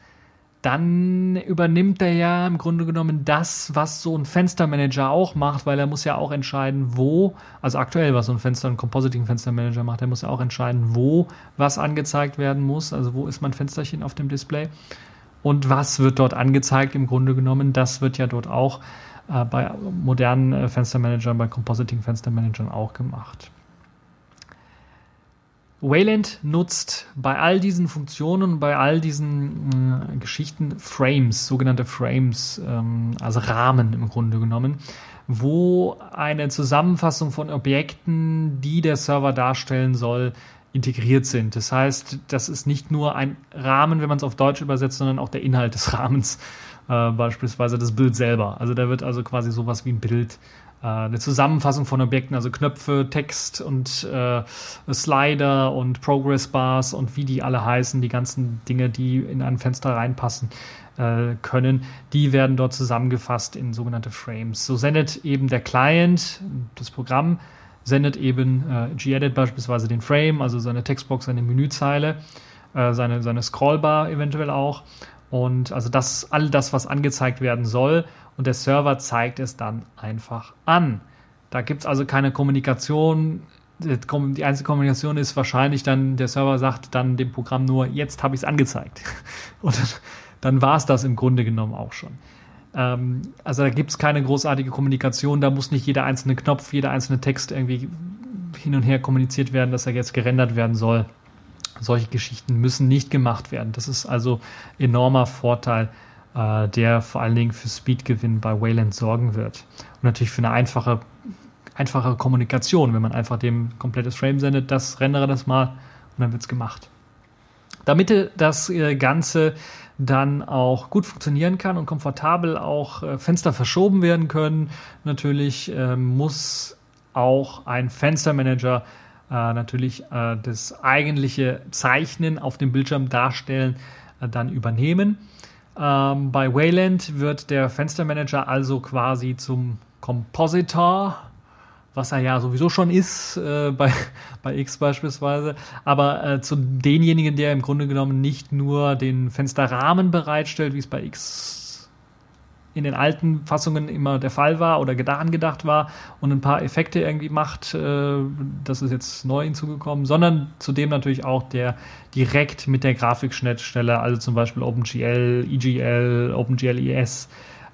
dann übernimmt er ja im Grunde genommen das, was so ein Fenstermanager auch macht, weil er muss ja auch entscheiden, wo, also aktuell, was so ein Fenster, ein Compositing Fenstermanager macht, er muss ja auch entscheiden, wo was angezeigt werden muss, also wo ist mein Fensterchen auf dem Display und was wird dort angezeigt im Grunde genommen, das wird ja dort auch äh, bei modernen äh, Fenstermanagern, bei Compositing Fenstermanagern auch gemacht. Wayland nutzt bei all diesen Funktionen, bei all diesen äh, Geschichten Frames, sogenannte Frames, ähm, also Rahmen im Grunde genommen, wo eine Zusammenfassung von Objekten, die der Server darstellen soll, integriert sind. Das heißt, das ist nicht nur ein Rahmen, wenn man es auf Deutsch übersetzt, sondern auch der Inhalt des Rahmens, äh, beispielsweise das Bild selber. Also da wird also quasi sowas wie ein Bild äh, eine Zusammenfassung von Objekten, also Knöpfe, Text und äh, Slider und Progress Bars und wie die alle heißen, die ganzen Dinge, die in ein Fenster reinpassen äh, können, die werden dort zusammengefasst in sogenannte Frames. So sendet eben der Client, das Programm, sendet eben äh, gedit beispielsweise den Frame, also seine Textbox, seine Menüzeile, äh, seine, seine Scrollbar eventuell auch. Und also das, all das, was angezeigt werden soll und der Server zeigt es dann einfach an. Da gibt es also keine Kommunikation. Die einzige Kommunikation ist wahrscheinlich dann, der Server sagt dann dem Programm nur, jetzt habe ich es angezeigt. Und dann, dann war es das im Grunde genommen auch schon. Ähm, also da gibt es keine großartige Kommunikation, da muss nicht jeder einzelne Knopf, jeder einzelne Text irgendwie hin und her kommuniziert werden, dass er jetzt gerendert werden soll. Solche Geschichten müssen nicht gemacht werden. Das ist also enormer Vorteil äh, der vor allen Dingen für Speedgewinn bei Wayland sorgen wird. Und natürlich für eine einfache, einfache Kommunikation, wenn man einfach dem komplettes Frame sendet, das rendere das mal und dann wird es gemacht. Damit das äh, Ganze dann auch gut funktionieren kann und komfortabel auch äh, Fenster verschoben werden können, natürlich äh, muss auch ein Fenstermanager äh, natürlich äh, das eigentliche Zeichnen auf dem Bildschirm darstellen, dann übernehmen. Ähm, bei Wayland wird der Fenstermanager also quasi zum Compositor, was er ja sowieso schon ist, äh, bei, bei X beispielsweise, aber äh, zu denjenigen, der im Grunde genommen nicht nur den Fensterrahmen bereitstellt, wie es bei X in den alten Fassungen immer der Fall war oder angedacht war und ein paar Effekte irgendwie macht. Äh, das ist jetzt neu hinzugekommen, sondern zudem natürlich auch der direkt mit der Grafikschnittstelle, also zum Beispiel OpenGL, EGL, OpenGL ES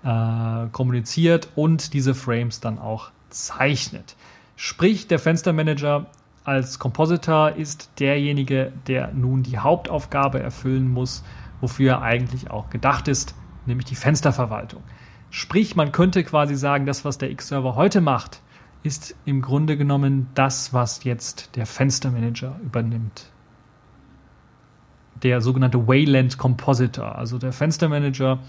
äh, kommuniziert und diese Frames dann auch zeichnet. Sprich, der Fenstermanager als Compositor ist derjenige, der nun die Hauptaufgabe erfüllen muss, wofür er eigentlich auch gedacht ist, nämlich die Fensterverwaltung. Sprich, man könnte quasi sagen, das, was der X-Server heute macht, ist im Grunde genommen das, was jetzt der Fenstermanager übernimmt. Der sogenannte Wayland Compositor. Also der Fenstermanager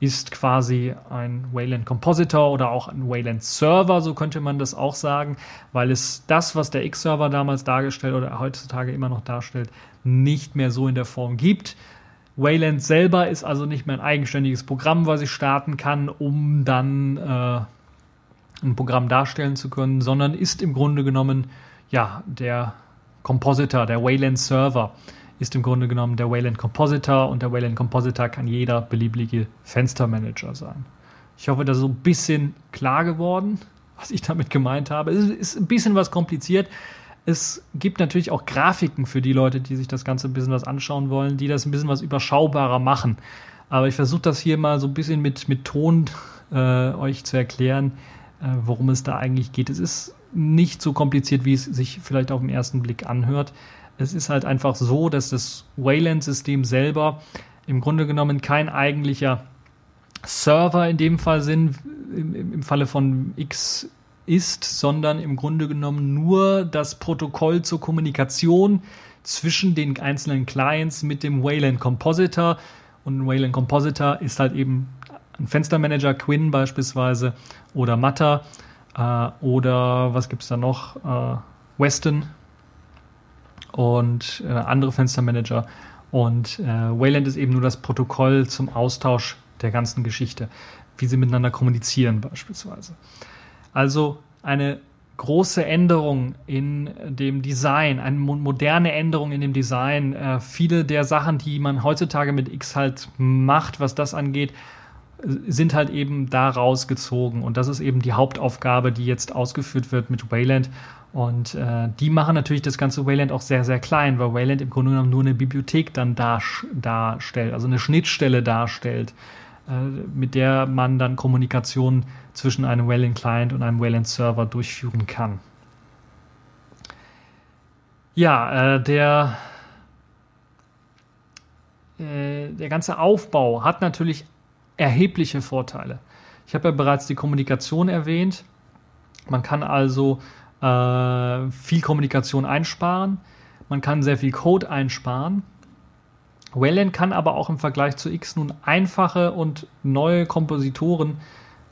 ist quasi ein Wayland Compositor oder auch ein Wayland Server, so könnte man das auch sagen, weil es das, was der X-Server damals dargestellt oder heutzutage immer noch darstellt, nicht mehr so in der Form gibt. Wayland selber ist also nicht mehr ein eigenständiges Programm, was ich starten kann, um dann äh, ein Programm darstellen zu können, sondern ist im Grunde genommen ja der Compositor, der Wayland Server ist im Grunde genommen der Wayland Compositor und der Wayland Compositor kann jeder beliebige Fenstermanager sein. Ich hoffe, das ist so ein bisschen klar geworden, was ich damit gemeint habe. Es ist ein bisschen was kompliziert. Es gibt natürlich auch Grafiken für die Leute, die sich das Ganze ein bisschen was anschauen wollen, die das ein bisschen was überschaubarer machen. Aber ich versuche das hier mal so ein bisschen mit, mit Ton äh, euch zu erklären, äh, worum es da eigentlich geht. Es ist nicht so kompliziert, wie es sich vielleicht auf den ersten Blick anhört. Es ist halt einfach so, dass das Wayland-System selber im Grunde genommen kein eigentlicher Server in dem Fall sind, im, im Falle von X ist, sondern im Grunde genommen nur das Protokoll zur Kommunikation zwischen den einzelnen Clients mit dem Wayland Compositor. Und ein Wayland Compositor ist halt eben ein Fenstermanager, Quinn beispielsweise, oder Matter, äh, oder was gibt es da noch? Äh, Weston und äh, andere Fenstermanager. Und äh, Wayland ist eben nur das Protokoll zum Austausch der ganzen Geschichte, wie sie miteinander kommunizieren beispielsweise. Also eine große Änderung in dem Design, eine moderne Änderung in dem Design. Äh, viele der Sachen, die man heutzutage mit X halt macht, was das angeht, sind halt eben da rausgezogen. Und das ist eben die Hauptaufgabe, die jetzt ausgeführt wird mit Wayland. Und äh, die machen natürlich das ganze Wayland auch sehr, sehr klein, weil Wayland im Grunde genommen nur eine Bibliothek dann dar darstellt, also eine Schnittstelle darstellt. Äh, mit der man dann Kommunikation zwischen einem Wayland Client und einem Wayland Server durchführen kann. Ja, äh, der, äh, der ganze Aufbau hat natürlich erhebliche Vorteile. Ich habe ja bereits die Kommunikation erwähnt. Man kann also äh, viel Kommunikation einsparen. Man kann sehr viel Code einsparen. Wayland kann aber auch im Vergleich zu X nun einfache und neue Kompositoren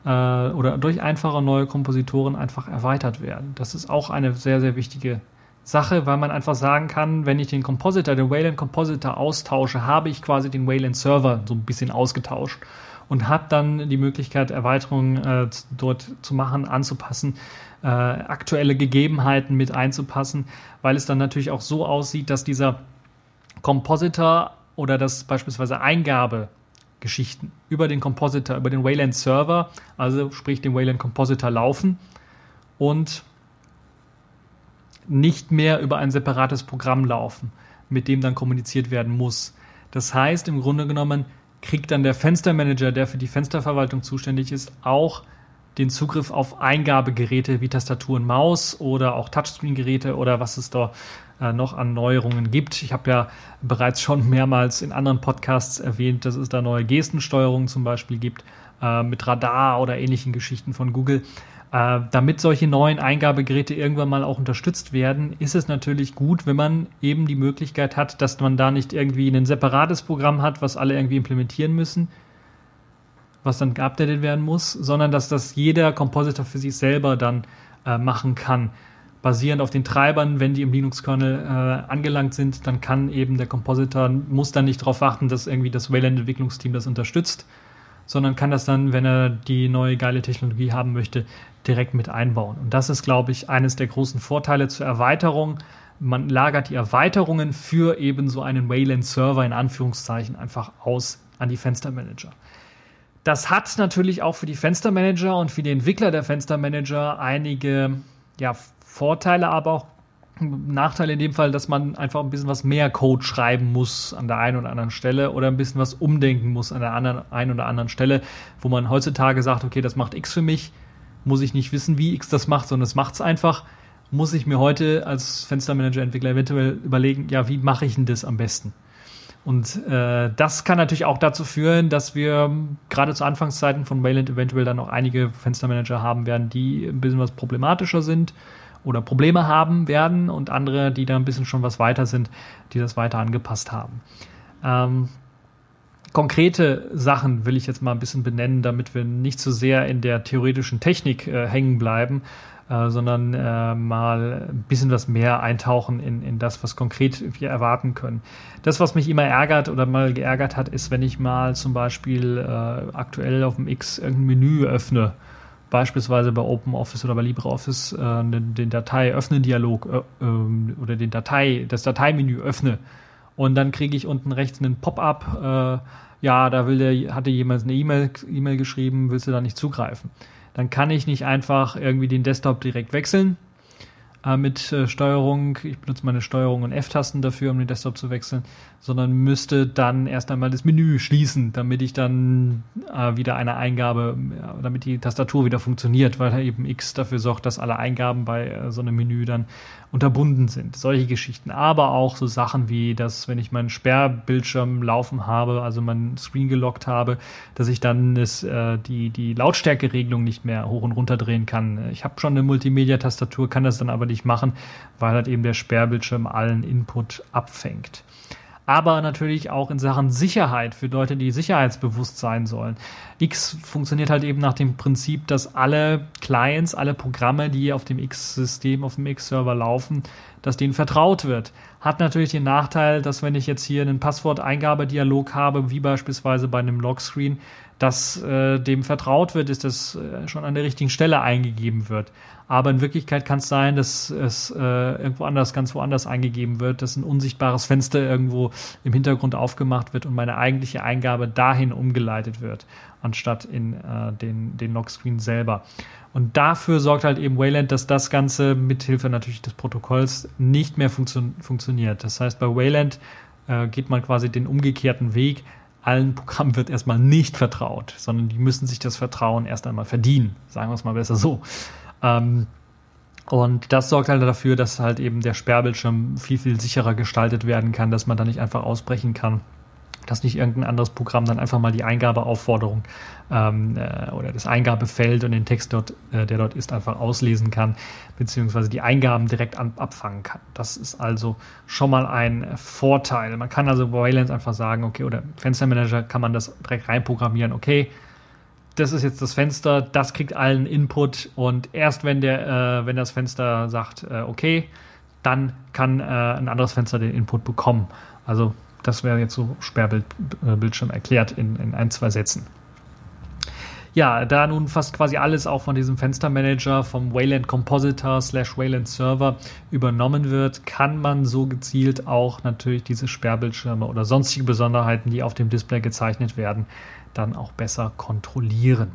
äh, oder durch einfache neue Kompositoren einfach erweitert werden. Das ist auch eine sehr, sehr wichtige Sache, weil man einfach sagen kann, wenn ich den Compositor, den Wayland Compositor austausche, habe ich quasi den Wayland Server so ein bisschen ausgetauscht und habe dann die Möglichkeit, Erweiterungen äh, dort zu machen, anzupassen, äh, aktuelle Gegebenheiten mit einzupassen, weil es dann natürlich auch so aussieht, dass dieser Compositor oder dass beispielsweise Eingabegeschichten über den Compositor, über den Wayland Server, also sprich den Wayland Compositor laufen und nicht mehr über ein separates Programm laufen, mit dem dann kommuniziert werden muss. Das heißt, im Grunde genommen kriegt dann der Fenstermanager, der für die Fensterverwaltung zuständig ist, auch den Zugriff auf Eingabegeräte wie Tastatur und Maus oder auch Touchscreen-Geräte oder was es da äh, noch an Neuerungen gibt. Ich habe ja bereits schon mehrmals in anderen Podcasts erwähnt, dass es da neue Gestensteuerungen zum Beispiel gibt äh, mit Radar oder ähnlichen Geschichten von Google. Äh, damit solche neuen Eingabegeräte irgendwann mal auch unterstützt werden, ist es natürlich gut, wenn man eben die Möglichkeit hat, dass man da nicht irgendwie ein separates Programm hat, was alle irgendwie implementieren müssen, was dann geupdatet werden muss, sondern dass das jeder Compositor für sich selber dann äh, machen kann. Basierend auf den Treibern, wenn die im Linux-Kernel äh, angelangt sind, dann kann eben der Compositor, muss dann nicht darauf warten, dass irgendwie das Wayland-Entwicklungsteam das unterstützt, sondern kann das dann, wenn er die neue geile Technologie haben möchte, direkt mit einbauen. Und das ist, glaube ich, eines der großen Vorteile zur Erweiterung. Man lagert die Erweiterungen für eben so einen Wayland-Server in Anführungszeichen einfach aus an die Fenstermanager. Das hat natürlich auch für die Fenstermanager und für die Entwickler der Fenstermanager einige ja, Vorteile, aber auch Nachteile in dem Fall, dass man einfach ein bisschen was mehr Code schreiben muss an der einen oder anderen Stelle oder ein bisschen was umdenken muss an der anderen, einen oder anderen Stelle, wo man heutzutage sagt, okay, das macht X für mich, muss ich nicht wissen, wie X das macht, sondern es macht es einfach. Muss ich mir heute als Fenstermanager-Entwickler eventuell überlegen, ja, wie mache ich denn das am besten? Und äh, das kann natürlich auch dazu führen, dass wir gerade zu Anfangszeiten von Wayland eventuell dann auch einige Fenstermanager haben werden, die ein bisschen was problematischer sind oder Probleme haben werden und andere, die da ein bisschen schon was weiter sind, die das weiter angepasst haben. Ähm, konkrete Sachen will ich jetzt mal ein bisschen benennen, damit wir nicht zu so sehr in der theoretischen Technik äh, hängen bleiben, äh, sondern äh, mal ein bisschen was mehr eintauchen in, in das, was konkret wir erwarten können. Das, was mich immer ärgert oder mal geärgert hat, ist, wenn ich mal zum Beispiel äh, aktuell auf dem X irgendein Menü öffne, beispielsweise bei OpenOffice oder bei LibreOffice äh, den, den Datei öffnen Dialog äh, ähm, oder den Datei, das Dateimenü öffne und dann kriege ich unten rechts einen Pop-up, äh, ja, da will der, hatte jemand eine E-Mail E-Mail geschrieben, willst du da nicht zugreifen? Dann kann ich nicht einfach irgendwie den Desktop direkt wechseln, äh, äh, mit äh, Steuerung, ich benutze meine Steuerung und F-Tasten dafür, um den Desktop zu wechseln, sondern müsste dann erst einmal das Menü schließen, damit ich dann äh, wieder eine Eingabe, ja, damit die Tastatur wieder funktioniert, weil eben X dafür sorgt, dass alle Eingaben bei äh, so einem Menü dann unterbunden sind. Solche Geschichten. Aber auch so Sachen wie, dass wenn ich meinen Sperrbildschirm laufen habe, also meinen Screen gelockt habe, dass ich dann das, äh, die, die Lautstärkeregelung nicht mehr hoch und runter drehen kann. Ich habe schon eine Multimedia-Tastatur, kann das dann aber nicht machen, weil halt eben der Sperrbildschirm allen Input abfängt aber natürlich auch in Sachen Sicherheit für Leute, die sicherheitsbewusst sein sollen. X funktioniert halt eben nach dem Prinzip, dass alle Clients, alle Programme, die auf dem X-System, auf dem X-Server laufen, dass denen vertraut wird. Hat natürlich den Nachteil, dass wenn ich jetzt hier einen Passworteingabedialog habe, wie beispielsweise bei einem Logscreen, dass äh, dem vertraut wird, ist das äh, schon an der richtigen Stelle eingegeben wird. Aber in Wirklichkeit kann es sein, dass es äh, irgendwo anders, ganz woanders eingegeben wird, dass ein unsichtbares Fenster irgendwo im Hintergrund aufgemacht wird und meine eigentliche Eingabe dahin umgeleitet wird, anstatt in äh, den, den Lockscreen selber. Und dafür sorgt halt eben Wayland, dass das Ganze mithilfe natürlich des Protokolls nicht mehr funktio funktioniert. Das heißt, bei Wayland äh, geht man quasi den umgekehrten Weg allen Programmen wird erstmal nicht vertraut, sondern die müssen sich das Vertrauen erst einmal verdienen. Sagen wir es mal besser so. Ähm, und das sorgt halt dafür, dass halt eben der Sperrbildschirm viel, viel sicherer gestaltet werden kann, dass man da nicht einfach ausbrechen kann dass nicht irgendein anderes Programm dann einfach mal die Eingabeaufforderung ähm, äh, oder das Eingabefeld und den Text dort, äh, der dort ist, einfach auslesen kann, beziehungsweise die Eingaben direkt an, abfangen kann. Das ist also schon mal ein Vorteil. Man kann also bei Wayland einfach sagen, okay, oder Fenstermanager kann man das direkt reinprogrammieren, okay, das ist jetzt das Fenster, das kriegt allen Input und erst wenn der, äh, wenn das Fenster sagt, äh, okay, dann kann äh, ein anderes Fenster den Input bekommen. Also das wäre jetzt so Sperrbildschirm erklärt in, in ein, zwei Sätzen. Ja, da nun fast quasi alles auch von diesem Fenstermanager vom Wayland Compositor slash Wayland Server übernommen wird, kann man so gezielt auch natürlich diese Sperrbildschirme oder sonstige Besonderheiten, die auf dem Display gezeichnet werden, dann auch besser kontrollieren.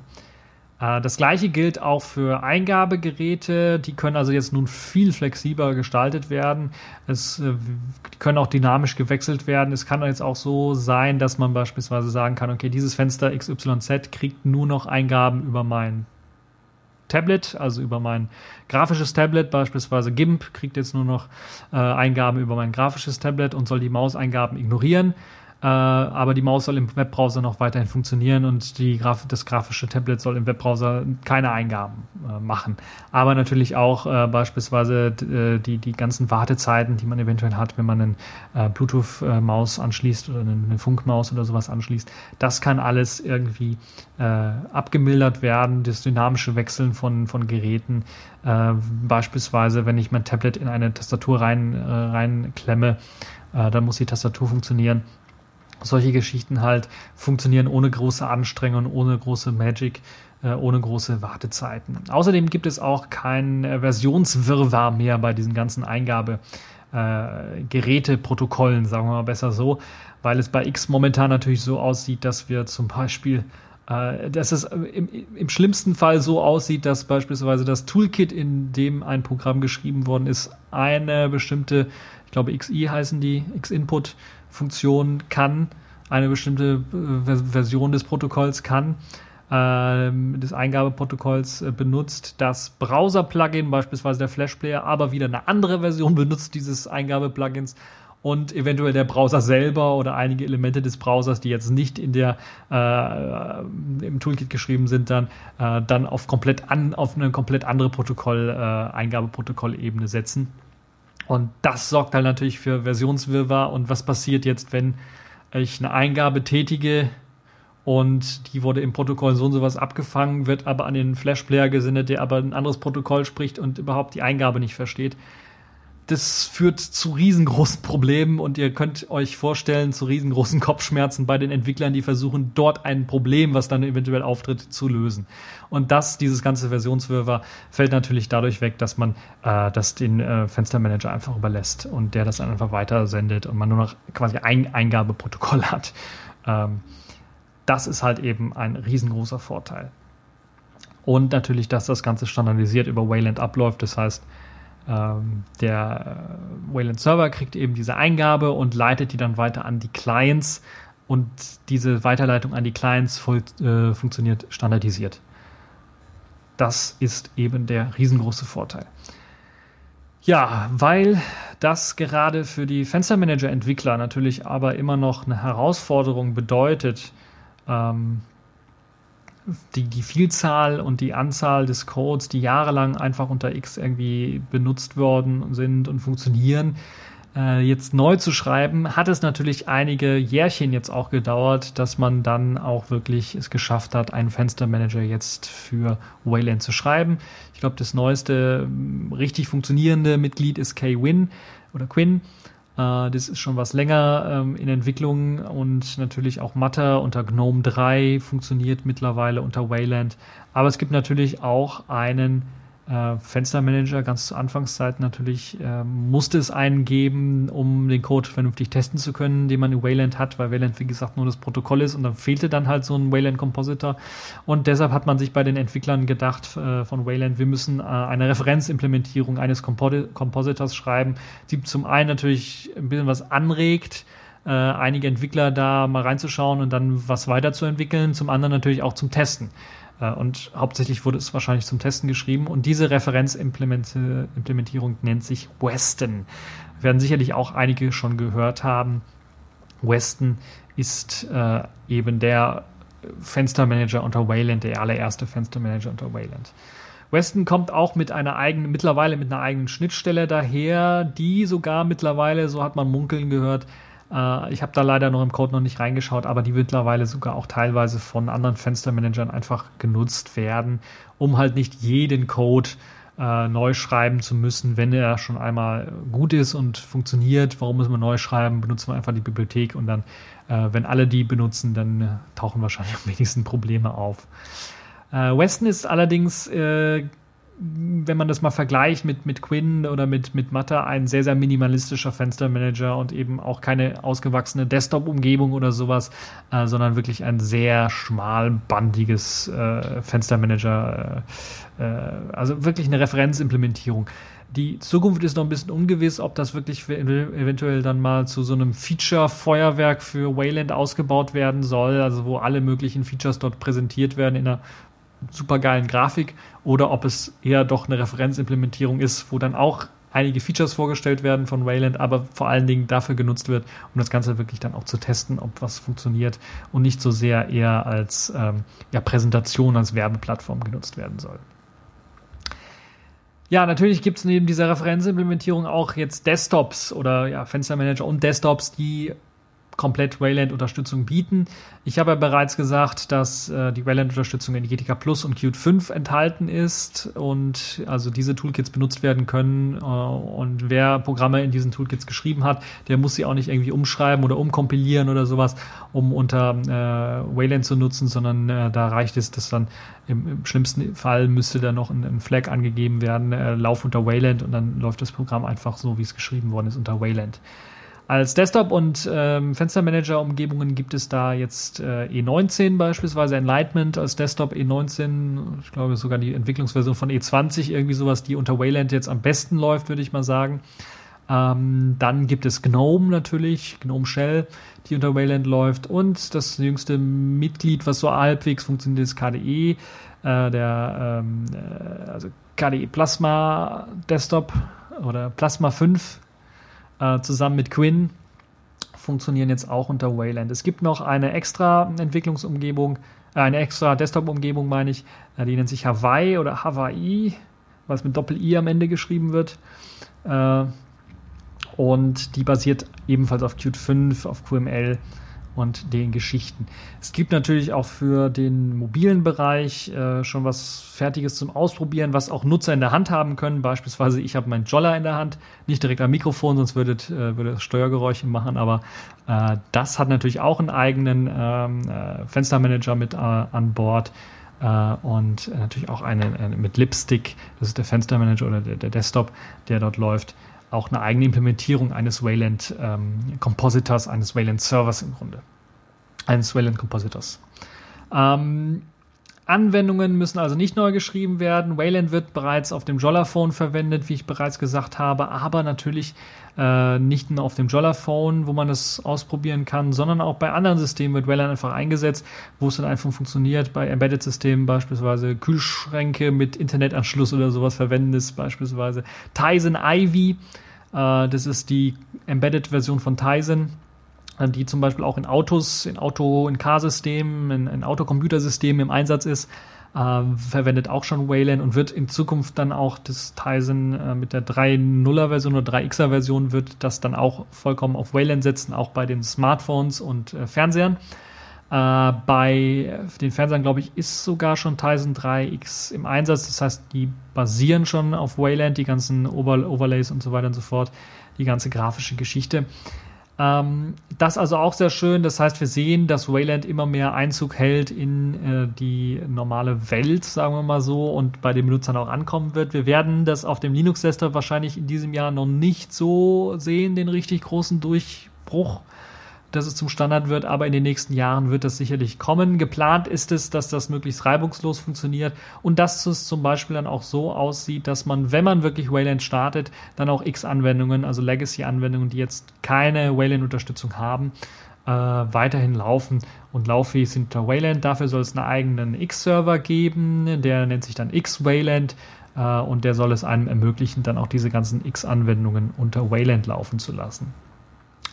Äh, das gleiche gilt auch für Eingabegeräte. Die können also jetzt nun viel flexibler gestaltet werden. Es äh, können auch dynamisch gewechselt werden. Es kann jetzt auch so sein, dass man beispielsweise sagen kann, okay, dieses Fenster XYZ kriegt nur noch Eingaben über mein Tablet, also über mein grafisches Tablet, beispielsweise GIMP kriegt jetzt nur noch äh, Eingaben über mein grafisches Tablet und soll die Mauseingaben ignorieren. Äh, aber die Maus soll im Webbrowser noch weiterhin funktionieren und die Graf das grafische Tablet soll im Webbrowser keine Eingaben äh, machen. Aber natürlich auch äh, beispielsweise äh, die, die ganzen Wartezeiten, die man eventuell hat, wenn man eine äh, Bluetooth-Maus anschließt oder eine, eine, Funkmaus oder sowas anschließt. Das kann alles irgendwie äh, abgemildert werden, das dynamische Wechseln von, von Geräten. beispielsweise, wenn ich mein Tablet in eine Tastatur rein, reinklemme, dann muss die Tastatur funktionieren solche Geschichten halt funktionieren ohne große Anstrengung, ohne große Magic, äh, ohne große Wartezeiten. Außerdem gibt es auch kein äh, Versionswirrwarr mehr bei diesen ganzen Eingabegeräteprotokollen, äh, sagen wir mal besser so, weil es bei X momentan natürlich so aussieht, dass wir zum Beispiel dass es im, im, schlimmsten Fall so aussieht, dass beispielsweise das Toolkit, in dem ein Programm geschrieben worden ist, eine bestimmte, ich glaube XI heißen die, X-Input, Funktion kann, eine bestimmte äh, Version des Protokolls kann, äh, des Eingabeprotokolls äh, benutzt, das Browser-Plugin, beispielsweise der Flash-Player, aber wieder eine andere Version benutzt dieses Eingabe-Plugins und eventuell der Browser selber oder einige Elemente des Browsers, die jetzt nicht in der äh, im Toolkit geschrieben sind, dann äh, dann auf komplett an auf eine komplett andere Protokoll äh, Eingabeprotokollebene setzen. Und das sorgt halt natürlich für Versionswirrwarr. Und was passiert jetzt, wenn ich eine Eingabe tätige und die wurde im Protokoll so und sowas abgefangen, wird aber an den Flash-Player gesendet, der aber ein anderes Protokoll spricht und überhaupt die Eingabe nicht versteht das führt zu riesengroßen Problemen und ihr könnt euch vorstellen, zu riesengroßen Kopfschmerzen bei den Entwicklern, die versuchen, dort ein Problem, was dann eventuell auftritt, zu lösen. Und das, dieses ganze Versionswirrwarr, fällt natürlich dadurch weg, dass man äh, das den äh, Fenstermanager einfach überlässt und der das dann einfach weiter sendet und man nur noch quasi ein Eingabeprotokoll hat. Ähm, das ist halt eben ein riesengroßer Vorteil. Und natürlich, dass das Ganze standardisiert über Wayland abläuft. Das heißt, ähm, der äh, Wayland Server kriegt eben diese Eingabe und leitet die dann weiter an die Clients und diese Weiterleitung an die Clients voll, äh, funktioniert standardisiert. Das ist eben der riesengroße Vorteil. Ja, weil das gerade für die Fenstermanager-Entwickler natürlich aber immer noch eine Herausforderung bedeutet, ähm, die, die Vielzahl und die Anzahl des Codes, die jahrelang einfach unter X irgendwie benutzt worden sind und funktionieren, äh, jetzt neu zu schreiben, hat es natürlich einige Jährchen jetzt auch gedauert, dass man dann auch wirklich es geschafft hat, einen Fenstermanager jetzt für Wayland zu schreiben. Ich glaube, das neueste richtig funktionierende Mitglied ist K-Win oder Quinn. Äh, das ist schon was länger ähm, in Entwicklung und natürlich auch Matter unter GNOME 3 funktioniert mittlerweile unter Wayland. Aber es gibt natürlich auch einen äh, Fenstermanager ganz zu Anfangszeit natürlich äh, musste es einen geben, um den Code vernünftig testen zu können, den man in Wayland hat, weil Wayland, wie gesagt, nur das Protokoll ist und dann fehlte dann halt so ein Wayland Compositor. Und deshalb hat man sich bei den Entwicklern gedacht äh, von Wayland, wir müssen äh, eine Referenzimplementierung eines Compo Compositors schreiben, die zum einen natürlich ein bisschen was anregt, äh, einige Entwickler da mal reinzuschauen und dann was weiterzuentwickeln, zum anderen natürlich auch zum Testen. Äh, und hauptsächlich wurde es wahrscheinlich zum Testen geschrieben. Und diese Referenzimplementierung nennt sich Weston. Werden sicherlich auch einige schon gehört haben. Weston ist äh, eben der Fenstermanager unter Wayland, der allererste Fenstermanager unter Wayland. Weston kommt auch mit einer eigenen, mittlerweile mit einer eigenen Schnittstelle daher, die sogar mittlerweile, so hat man munkeln gehört, äh, ich habe da leider noch im Code noch nicht reingeschaut, aber die mittlerweile sogar auch teilweise von anderen Fenstermanagern einfach genutzt werden, um halt nicht jeden Code äh, neu schreiben zu müssen, wenn er schon einmal gut ist und funktioniert. Warum müssen wir neu schreiben? Benutzen wir einfach die Bibliothek und dann, äh, wenn alle die benutzen, dann äh, tauchen wahrscheinlich am wenigsten Probleme auf. Äh, Weston ist allerdings wenn man das mal vergleicht mit, mit Quinn oder mit, mit Matter, ein sehr, sehr minimalistischer Fenstermanager und eben auch keine ausgewachsene Desktop-Umgebung oder sowas, äh, sondern wirklich ein sehr schmalbandiges äh, Fenstermanager, äh, äh also wirklich eine Referenzimplementierung. Die Zukunft ist noch ein bisschen ungewiss, ob das wirklich eventuell dann mal zu so einem Feature-Feuerwerk für Wayland ausgebaut werden soll, also wo alle möglichen Features dort präsentiert werden in einer supergeilen Grafik oder ob es eher doch eine Referenzimplementierung ist, wo dann auch einige Features vorgestellt werden von Wayland, aber vor allen Dingen dafür genutzt wird, um das Ganze wirklich dann auch zu testen, ob was funktioniert und nicht so sehr eher als ähm, ja, Präsentation, als Werbeplattform genutzt werden soll. Ja, natürlich gibt es neben dieser Referenzimplementierung auch jetzt Desktops oder ja, Fenstermanager und Desktops, die komplett Wayland-Unterstützung bieten. Ich habe ja bereits gesagt, dass äh, die Wayland-Unterstützung in GTK Plus und Qt 5 enthalten ist und also diese Toolkits benutzt werden können. Äh, und wer Programme in diesen Toolkits geschrieben hat, der muss sie auch nicht irgendwie umschreiben oder umkompilieren oder sowas, um unter äh, Wayland zu nutzen, sondern äh, da reicht es, dass dann im, im, schlimmsten Fall müsste da noch ein, ein Flag angegeben werden, äh, Lauf unter Wayland und dann läuft das Programm einfach so, wie es geschrieben worden ist, unter Wayland. Als Desktop- und ähm, Fenstermanager-Umgebungen gibt es da jetzt äh, E19 beispielsweise, Enlightenment als Desktop E19, ich glaube sogar die Entwicklungsversion von E20, irgendwie sowas, die unter Wayland jetzt am besten läuft, würde ich mal sagen. Ähm, dann gibt es GNOME natürlich, GNOME Shell, die unter Wayland läuft. Und das jüngste Mitglied, was so halbwegs funktioniert, ist KDE, äh, der ähm, äh, also KDE Plasma Desktop oder Plasma 5 äh, zusammen mit Quinn funktionieren jetzt auch unter Wayland. Es gibt noch eine extra Entwicklungsumgebung, äh, eine extra Desktop-Umgebung, meine ich, äh, die nennt sich Hawaii oder Hawaii, was mit Doppel-I am Ende geschrieben wird. Äh, und die basiert ebenfalls auf Qt 5, auf QML und den Geschichten. Es gibt natürlich auch für den mobilen Bereich äh, schon was Fertiges zum Ausprobieren, was auch Nutzer in der Hand haben können. Beispielsweise, ich habe meinen Jolla in der Hand, nicht direkt am Mikrofon, sonst würde, äh, würde Steuergeräusche machen, aber äh, das hat natürlich auch einen eigenen ähm, äh, Fenstermanager mit äh, an Bord äh, und natürlich auch einen, einen mit Lipstick, das ist der Fenstermanager oder der, der Desktop, der dort läuft auch eine eigene Implementierung eines Wayland ähm, Compositors, eines Wayland Servers im Grunde. Eines Wayland Compositors. Ähm, Anwendungen müssen also nicht neu geschrieben werden. Wayland wird bereits auf dem Jollaphone verwendet, wie ich bereits gesagt habe, aber natürlich äh, nicht nur auf dem Jollaphone, wo man das ausprobieren kann, sondern auch bei anderen Systemen wird Wayland einfach eingesetzt, wo es dann einfach funktioniert. Bei Embedded-Systemen beispielsweise Kühlschränke mit Internetanschluss oder sowas verwenden ist beispielsweise Tizen Ivy. Äh, das ist die Embedded-Version von Tizen die zum Beispiel auch in Autos, in Auto, in Car-Systemen, in, in Autocomputersystemen im Einsatz ist, äh, verwendet auch schon Wayland und wird in Zukunft dann auch das Tizen äh, mit der 3.0er Version oder 3xer Version wird das dann auch vollkommen auf Wayland setzen, auch bei den Smartphones und äh, Fernsehern. Äh, bei den Fernsehern, glaube ich, ist sogar schon Tizen 3X im Einsatz. Das heißt, die basieren schon auf Wayland, die ganzen Over Overlays und so weiter und so fort, die ganze grafische Geschichte. Ähm, das also auch sehr schön. Das heißt, wir sehen, dass Wayland immer mehr Einzug hält in äh, die normale Welt, sagen wir mal so, und bei den Benutzern auch ankommen wird. Wir werden das auf dem Linux-Desktop wahrscheinlich in diesem Jahr noch nicht so sehen, den richtig großen Durchbruch dass es zum Standard wird, aber in den nächsten Jahren wird das sicherlich kommen. Geplant ist es, dass das möglichst reibungslos funktioniert und dass es zum Beispiel dann auch so aussieht, dass man, wenn man wirklich Wayland startet, dann auch X-Anwendungen, also Legacy-Anwendungen, die jetzt keine Wayland-Unterstützung haben, äh, weiterhin laufen und lauffähig sind unter Wayland. Dafür soll es einen eigenen X-Server geben, der nennt sich dann X-Wayland äh, und der soll es einem ermöglichen, dann auch diese ganzen X-Anwendungen unter Wayland laufen zu lassen.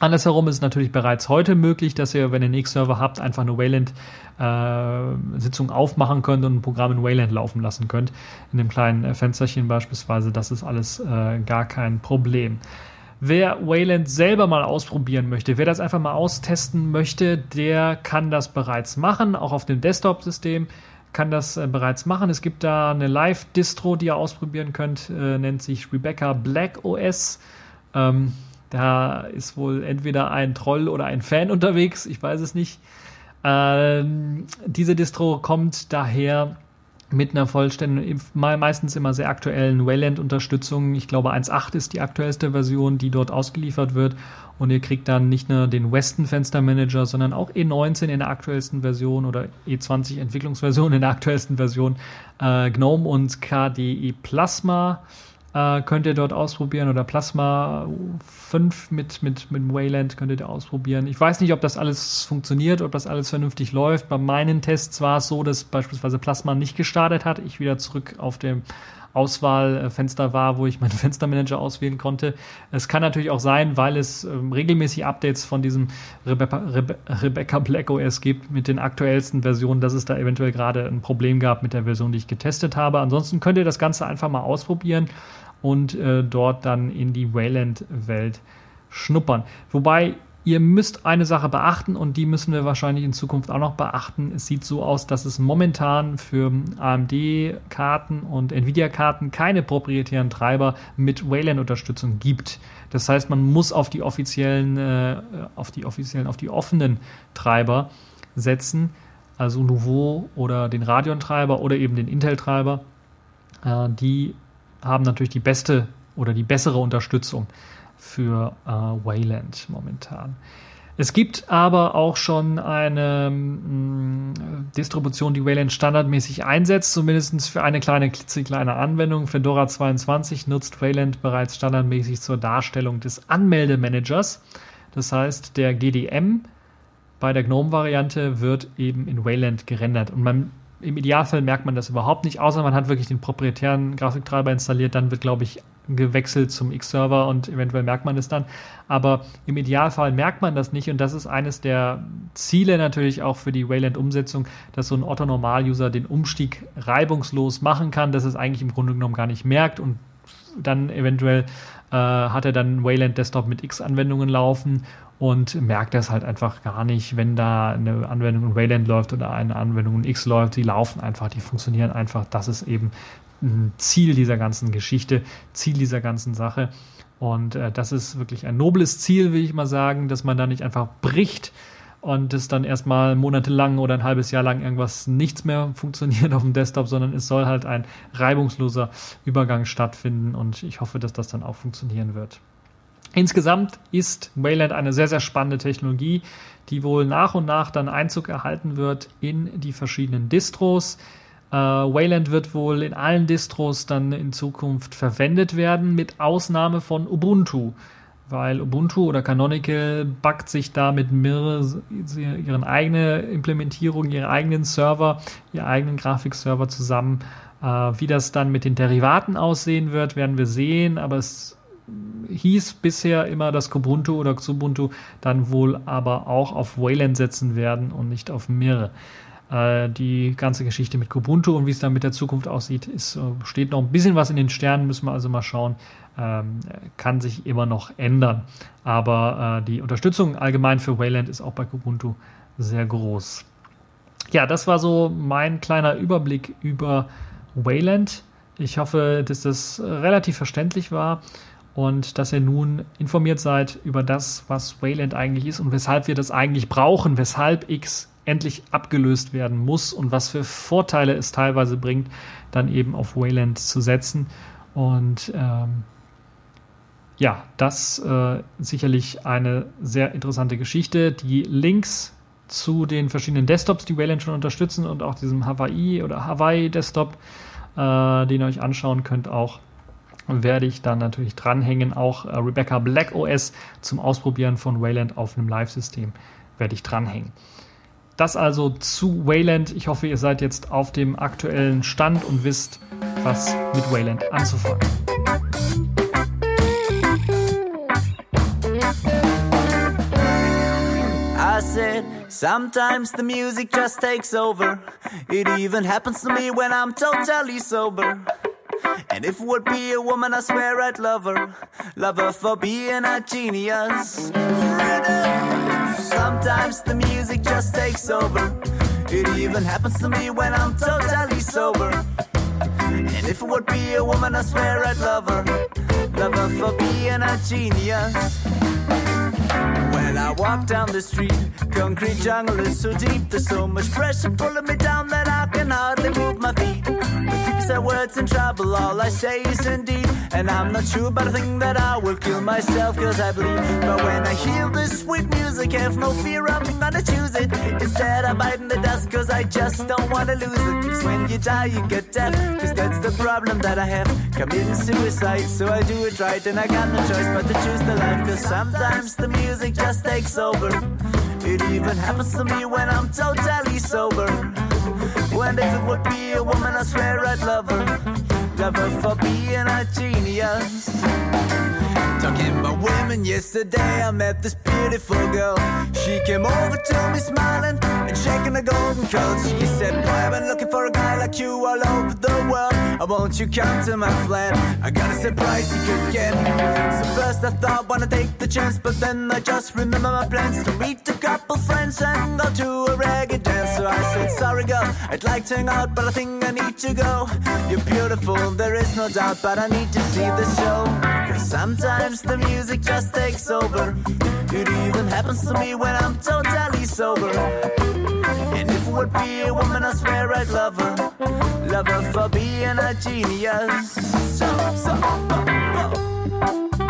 Andersherum ist es natürlich bereits heute möglich, dass ihr, wenn ihr einen X-Server habt, einfach eine Wayland-Sitzung äh, aufmachen könnt und ein Programm in Wayland laufen lassen könnt. In dem kleinen äh, Fensterchen beispielsweise. Das ist alles äh, gar kein Problem. Wer Wayland selber mal ausprobieren möchte, wer das einfach mal austesten möchte, der kann das bereits machen, auch auf dem Desktop-System kann das äh, bereits machen. Es gibt da eine Live-Distro, die ihr ausprobieren könnt, äh, nennt sich Rebecca Black OS. Ähm, da ist wohl entweder ein Troll oder ein Fan unterwegs, ich weiß es nicht. Ähm, diese Distro kommt daher mit einer vollständigen, meistens immer sehr aktuellen Wayland-Unterstützung. Ich glaube 1.8 ist die aktuellste Version, die dort ausgeliefert wird. Und ihr kriegt dann nicht nur den Weston Fenster Manager, sondern auch E19 in der aktuellsten Version oder E20 Entwicklungsversion in der aktuellsten Version, äh, GNOME und KDE Plasma äh, könnt ihr dort ausprobieren oder Plasma 5 mit, mit, mit Wayland könntet ihr ausprobieren. Ich weiß nicht, ob das alles funktioniert, ob das alles vernünftig läuft. Bei meinen Tests war es so, dass beispielsweise Plasma nicht gestartet hat. Ich wieder zurück auf dem Auswahlfenster war, wo ich meinen Fenstermanager auswählen konnte. Es kann natürlich auch sein, weil es ähm, regelmäßig Updates von diesem Rebecca, Rebe Rebecca Black OS gibt mit den aktuellsten Versionen, dass es da eventuell gerade ein Problem gab mit der Version, die ich getestet habe. Ansonsten könnt ihr das Ganze einfach mal ausprobieren und äh, dort dann in die Wayland-Welt schnuppern. Wobei Ihr müsst eine Sache beachten und die müssen wir wahrscheinlich in Zukunft auch noch beachten. Es sieht so aus, dass es momentan für AMD-Karten und Nvidia-Karten keine proprietären Treiber mit Wayland-Unterstützung gibt. Das heißt, man muss auf die offiziellen, äh, auf die offiziellen, auf die offenen Treiber setzen, also Nouveau oder den Radeon-Treiber oder eben den Intel-Treiber. Äh, die haben natürlich die beste oder die bessere Unterstützung für äh, Wayland momentan. Es gibt aber auch schon eine mh, mm, Distribution, die Wayland standardmäßig einsetzt, zumindest für eine kleine, klitzekleine Anwendung. Fedora 22 nutzt Wayland bereits standardmäßig zur Darstellung des Anmeldemanagers. Das heißt, der GDM bei der GNOME-Variante wird eben in Wayland gerendert. Und man, im Idealfall merkt man das überhaupt nicht, außer man hat wirklich den proprietären Grafiktreiber installiert. Dann wird, glaube ich, gewechselt zum X-Server und eventuell merkt man es dann. Aber im Idealfall merkt man das nicht und das ist eines der Ziele natürlich auch für die Wayland-Umsetzung, dass so ein Otto-Normal-User den Umstieg reibungslos machen kann, dass es eigentlich im Grunde genommen gar nicht merkt und dann eventuell äh, hat er dann Wayland Desktop mit X-Anwendungen laufen und merkt das halt einfach gar nicht, wenn da eine Anwendung in Wayland läuft oder eine Anwendung in X läuft. Die laufen einfach, die funktionieren einfach. Das ist eben Ziel dieser ganzen Geschichte, Ziel dieser ganzen Sache. Und äh, das ist wirklich ein nobles Ziel, will ich mal sagen, dass man da nicht einfach bricht und es dann erstmal monatelang oder ein halbes Jahr lang irgendwas nichts mehr funktioniert auf dem Desktop, sondern es soll halt ein reibungsloser Übergang stattfinden und ich hoffe, dass das dann auch funktionieren wird. Insgesamt ist Wayland eine sehr, sehr spannende Technologie, die wohl nach und nach dann Einzug erhalten wird in die verschiedenen Distros. Äh, Wayland wird wohl in allen Distros dann in Zukunft verwendet werden, mit Ausnahme von Ubuntu, weil Ubuntu oder Canonical backt sich da mit Mir ihren eigene Implementierung, ihre eigenen Server, ihre eigenen Grafikserver zusammen. Äh, wie das dann mit den Derivaten aussehen wird, werden wir sehen, aber es hieß bisher immer, dass Kubuntu oder Xubuntu dann wohl aber auch auf Wayland setzen werden und nicht auf Mir. Äh, die ganze Geschichte mit Kubuntu und wie es dann mit der Zukunft aussieht, ist, äh, steht noch ein bisschen was in den Sternen, müssen wir also mal schauen. Ähm, kann sich immer noch ändern. Aber äh, die Unterstützung allgemein für Wayland ist auch bei Kubuntu sehr groß. Ja, das war so mein kleiner Überblick über Wayland. Ich hoffe, dass das relativ verständlich war und dass ihr nun informiert seid über das, was Wayland eigentlich ist und weshalb wir das eigentlich brauchen, weshalb X endlich abgelöst werden muss und was für Vorteile es teilweise bringt, dann eben auf Wayland zu setzen. Und ähm, ja, das äh, sicherlich eine sehr interessante Geschichte. Die Links zu den verschiedenen Desktops, die Wayland schon unterstützen und auch diesem Hawaii oder Hawaii Desktop, äh, den ihr euch anschauen könnt, auch werde ich dann natürlich dranhängen. Auch äh, Rebecca Black OS zum Ausprobieren von Wayland auf einem Live-System werde ich dranhängen. Das also zu Wayland. Ich hoffe, ihr seid jetzt auf dem aktuellen Stand und wisst, was mit Wayland anzufangen. I sometimes the music just takes over. It even happens to me when I'm totally sober. And if it would be a woman, I swear I'd love her. Love her for being a genius. Sometimes the music just takes over. It even happens to me when I'm totally sober. And if it would be a woman, I swear I'd love her. Love her for being a genius. I walk down the street, concrete jungle is so deep. There's so much pressure pulling me down that I When words in trouble, all I say is indeed. And I'm not sure, but I think that I will kill myself cause I bleed. But when I hear this sweet music, have no fear, I'm gonna choose it. Instead, I'm biting the dust cause I just don't wanna lose it. Cause when you die, you get deaf. Cause that's the problem that I have. Committing suicide, so I do it right. And I got no choice but to choose the life. Cause sometimes the music just takes over. It even happens to me when I'm totally sober. When if it would be a woman, I swear I'd love her. Love her for being a genius. Talking about women yesterday, I met this beautiful girl. She came over to me smiling and shaking her golden curls. She said, Boy, I've been looking for a guy like you all over the world. I won't you come to my flat? I got a surprise you could get. So first I thought, wanna take the chance, but then I just remember my plans to meet a couple friends and go to a reggae dance. So I said, Sorry, girl, I'd like to hang out, but I think I need to go. You're beautiful, there is no doubt, but I need to see the show. Sometimes the music just takes over. It even happens to me when I'm totally sober. And if it would be a woman, I swear I'd love her. Love her for being a genius. So, so, oh. Oh,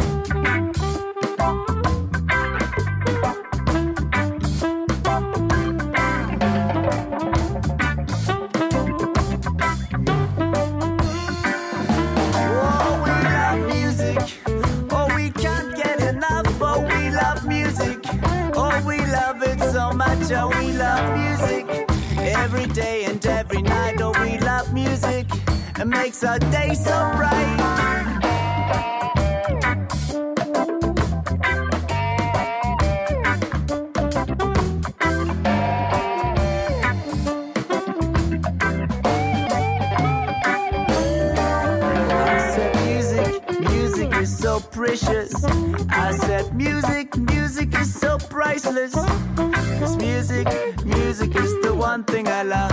makes our day so bright. Precious. I said music, music is so priceless. Cause music, music is the one thing I love.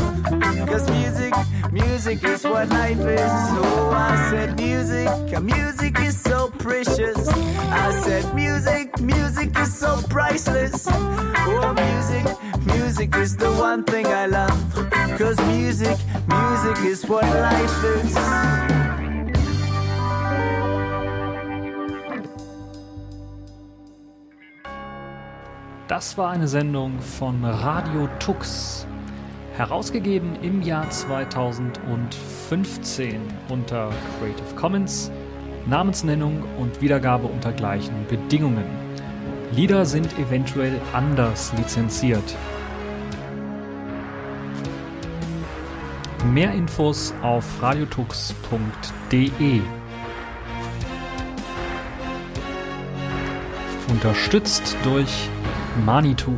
Cause music, music is what life is. So I said music, music is so precious. I said music, music is so priceless. Oh, music, music is the one thing I love. Cause music, music is what life is. Das war eine Sendung von Radio Tux, herausgegeben im Jahr 2015 unter Creative Commons, Namensnennung und Wiedergabe unter gleichen Bedingungen. Lieder sind eventuell anders lizenziert. Mehr Infos auf radiotux.de. Unterstützt durch Manitou.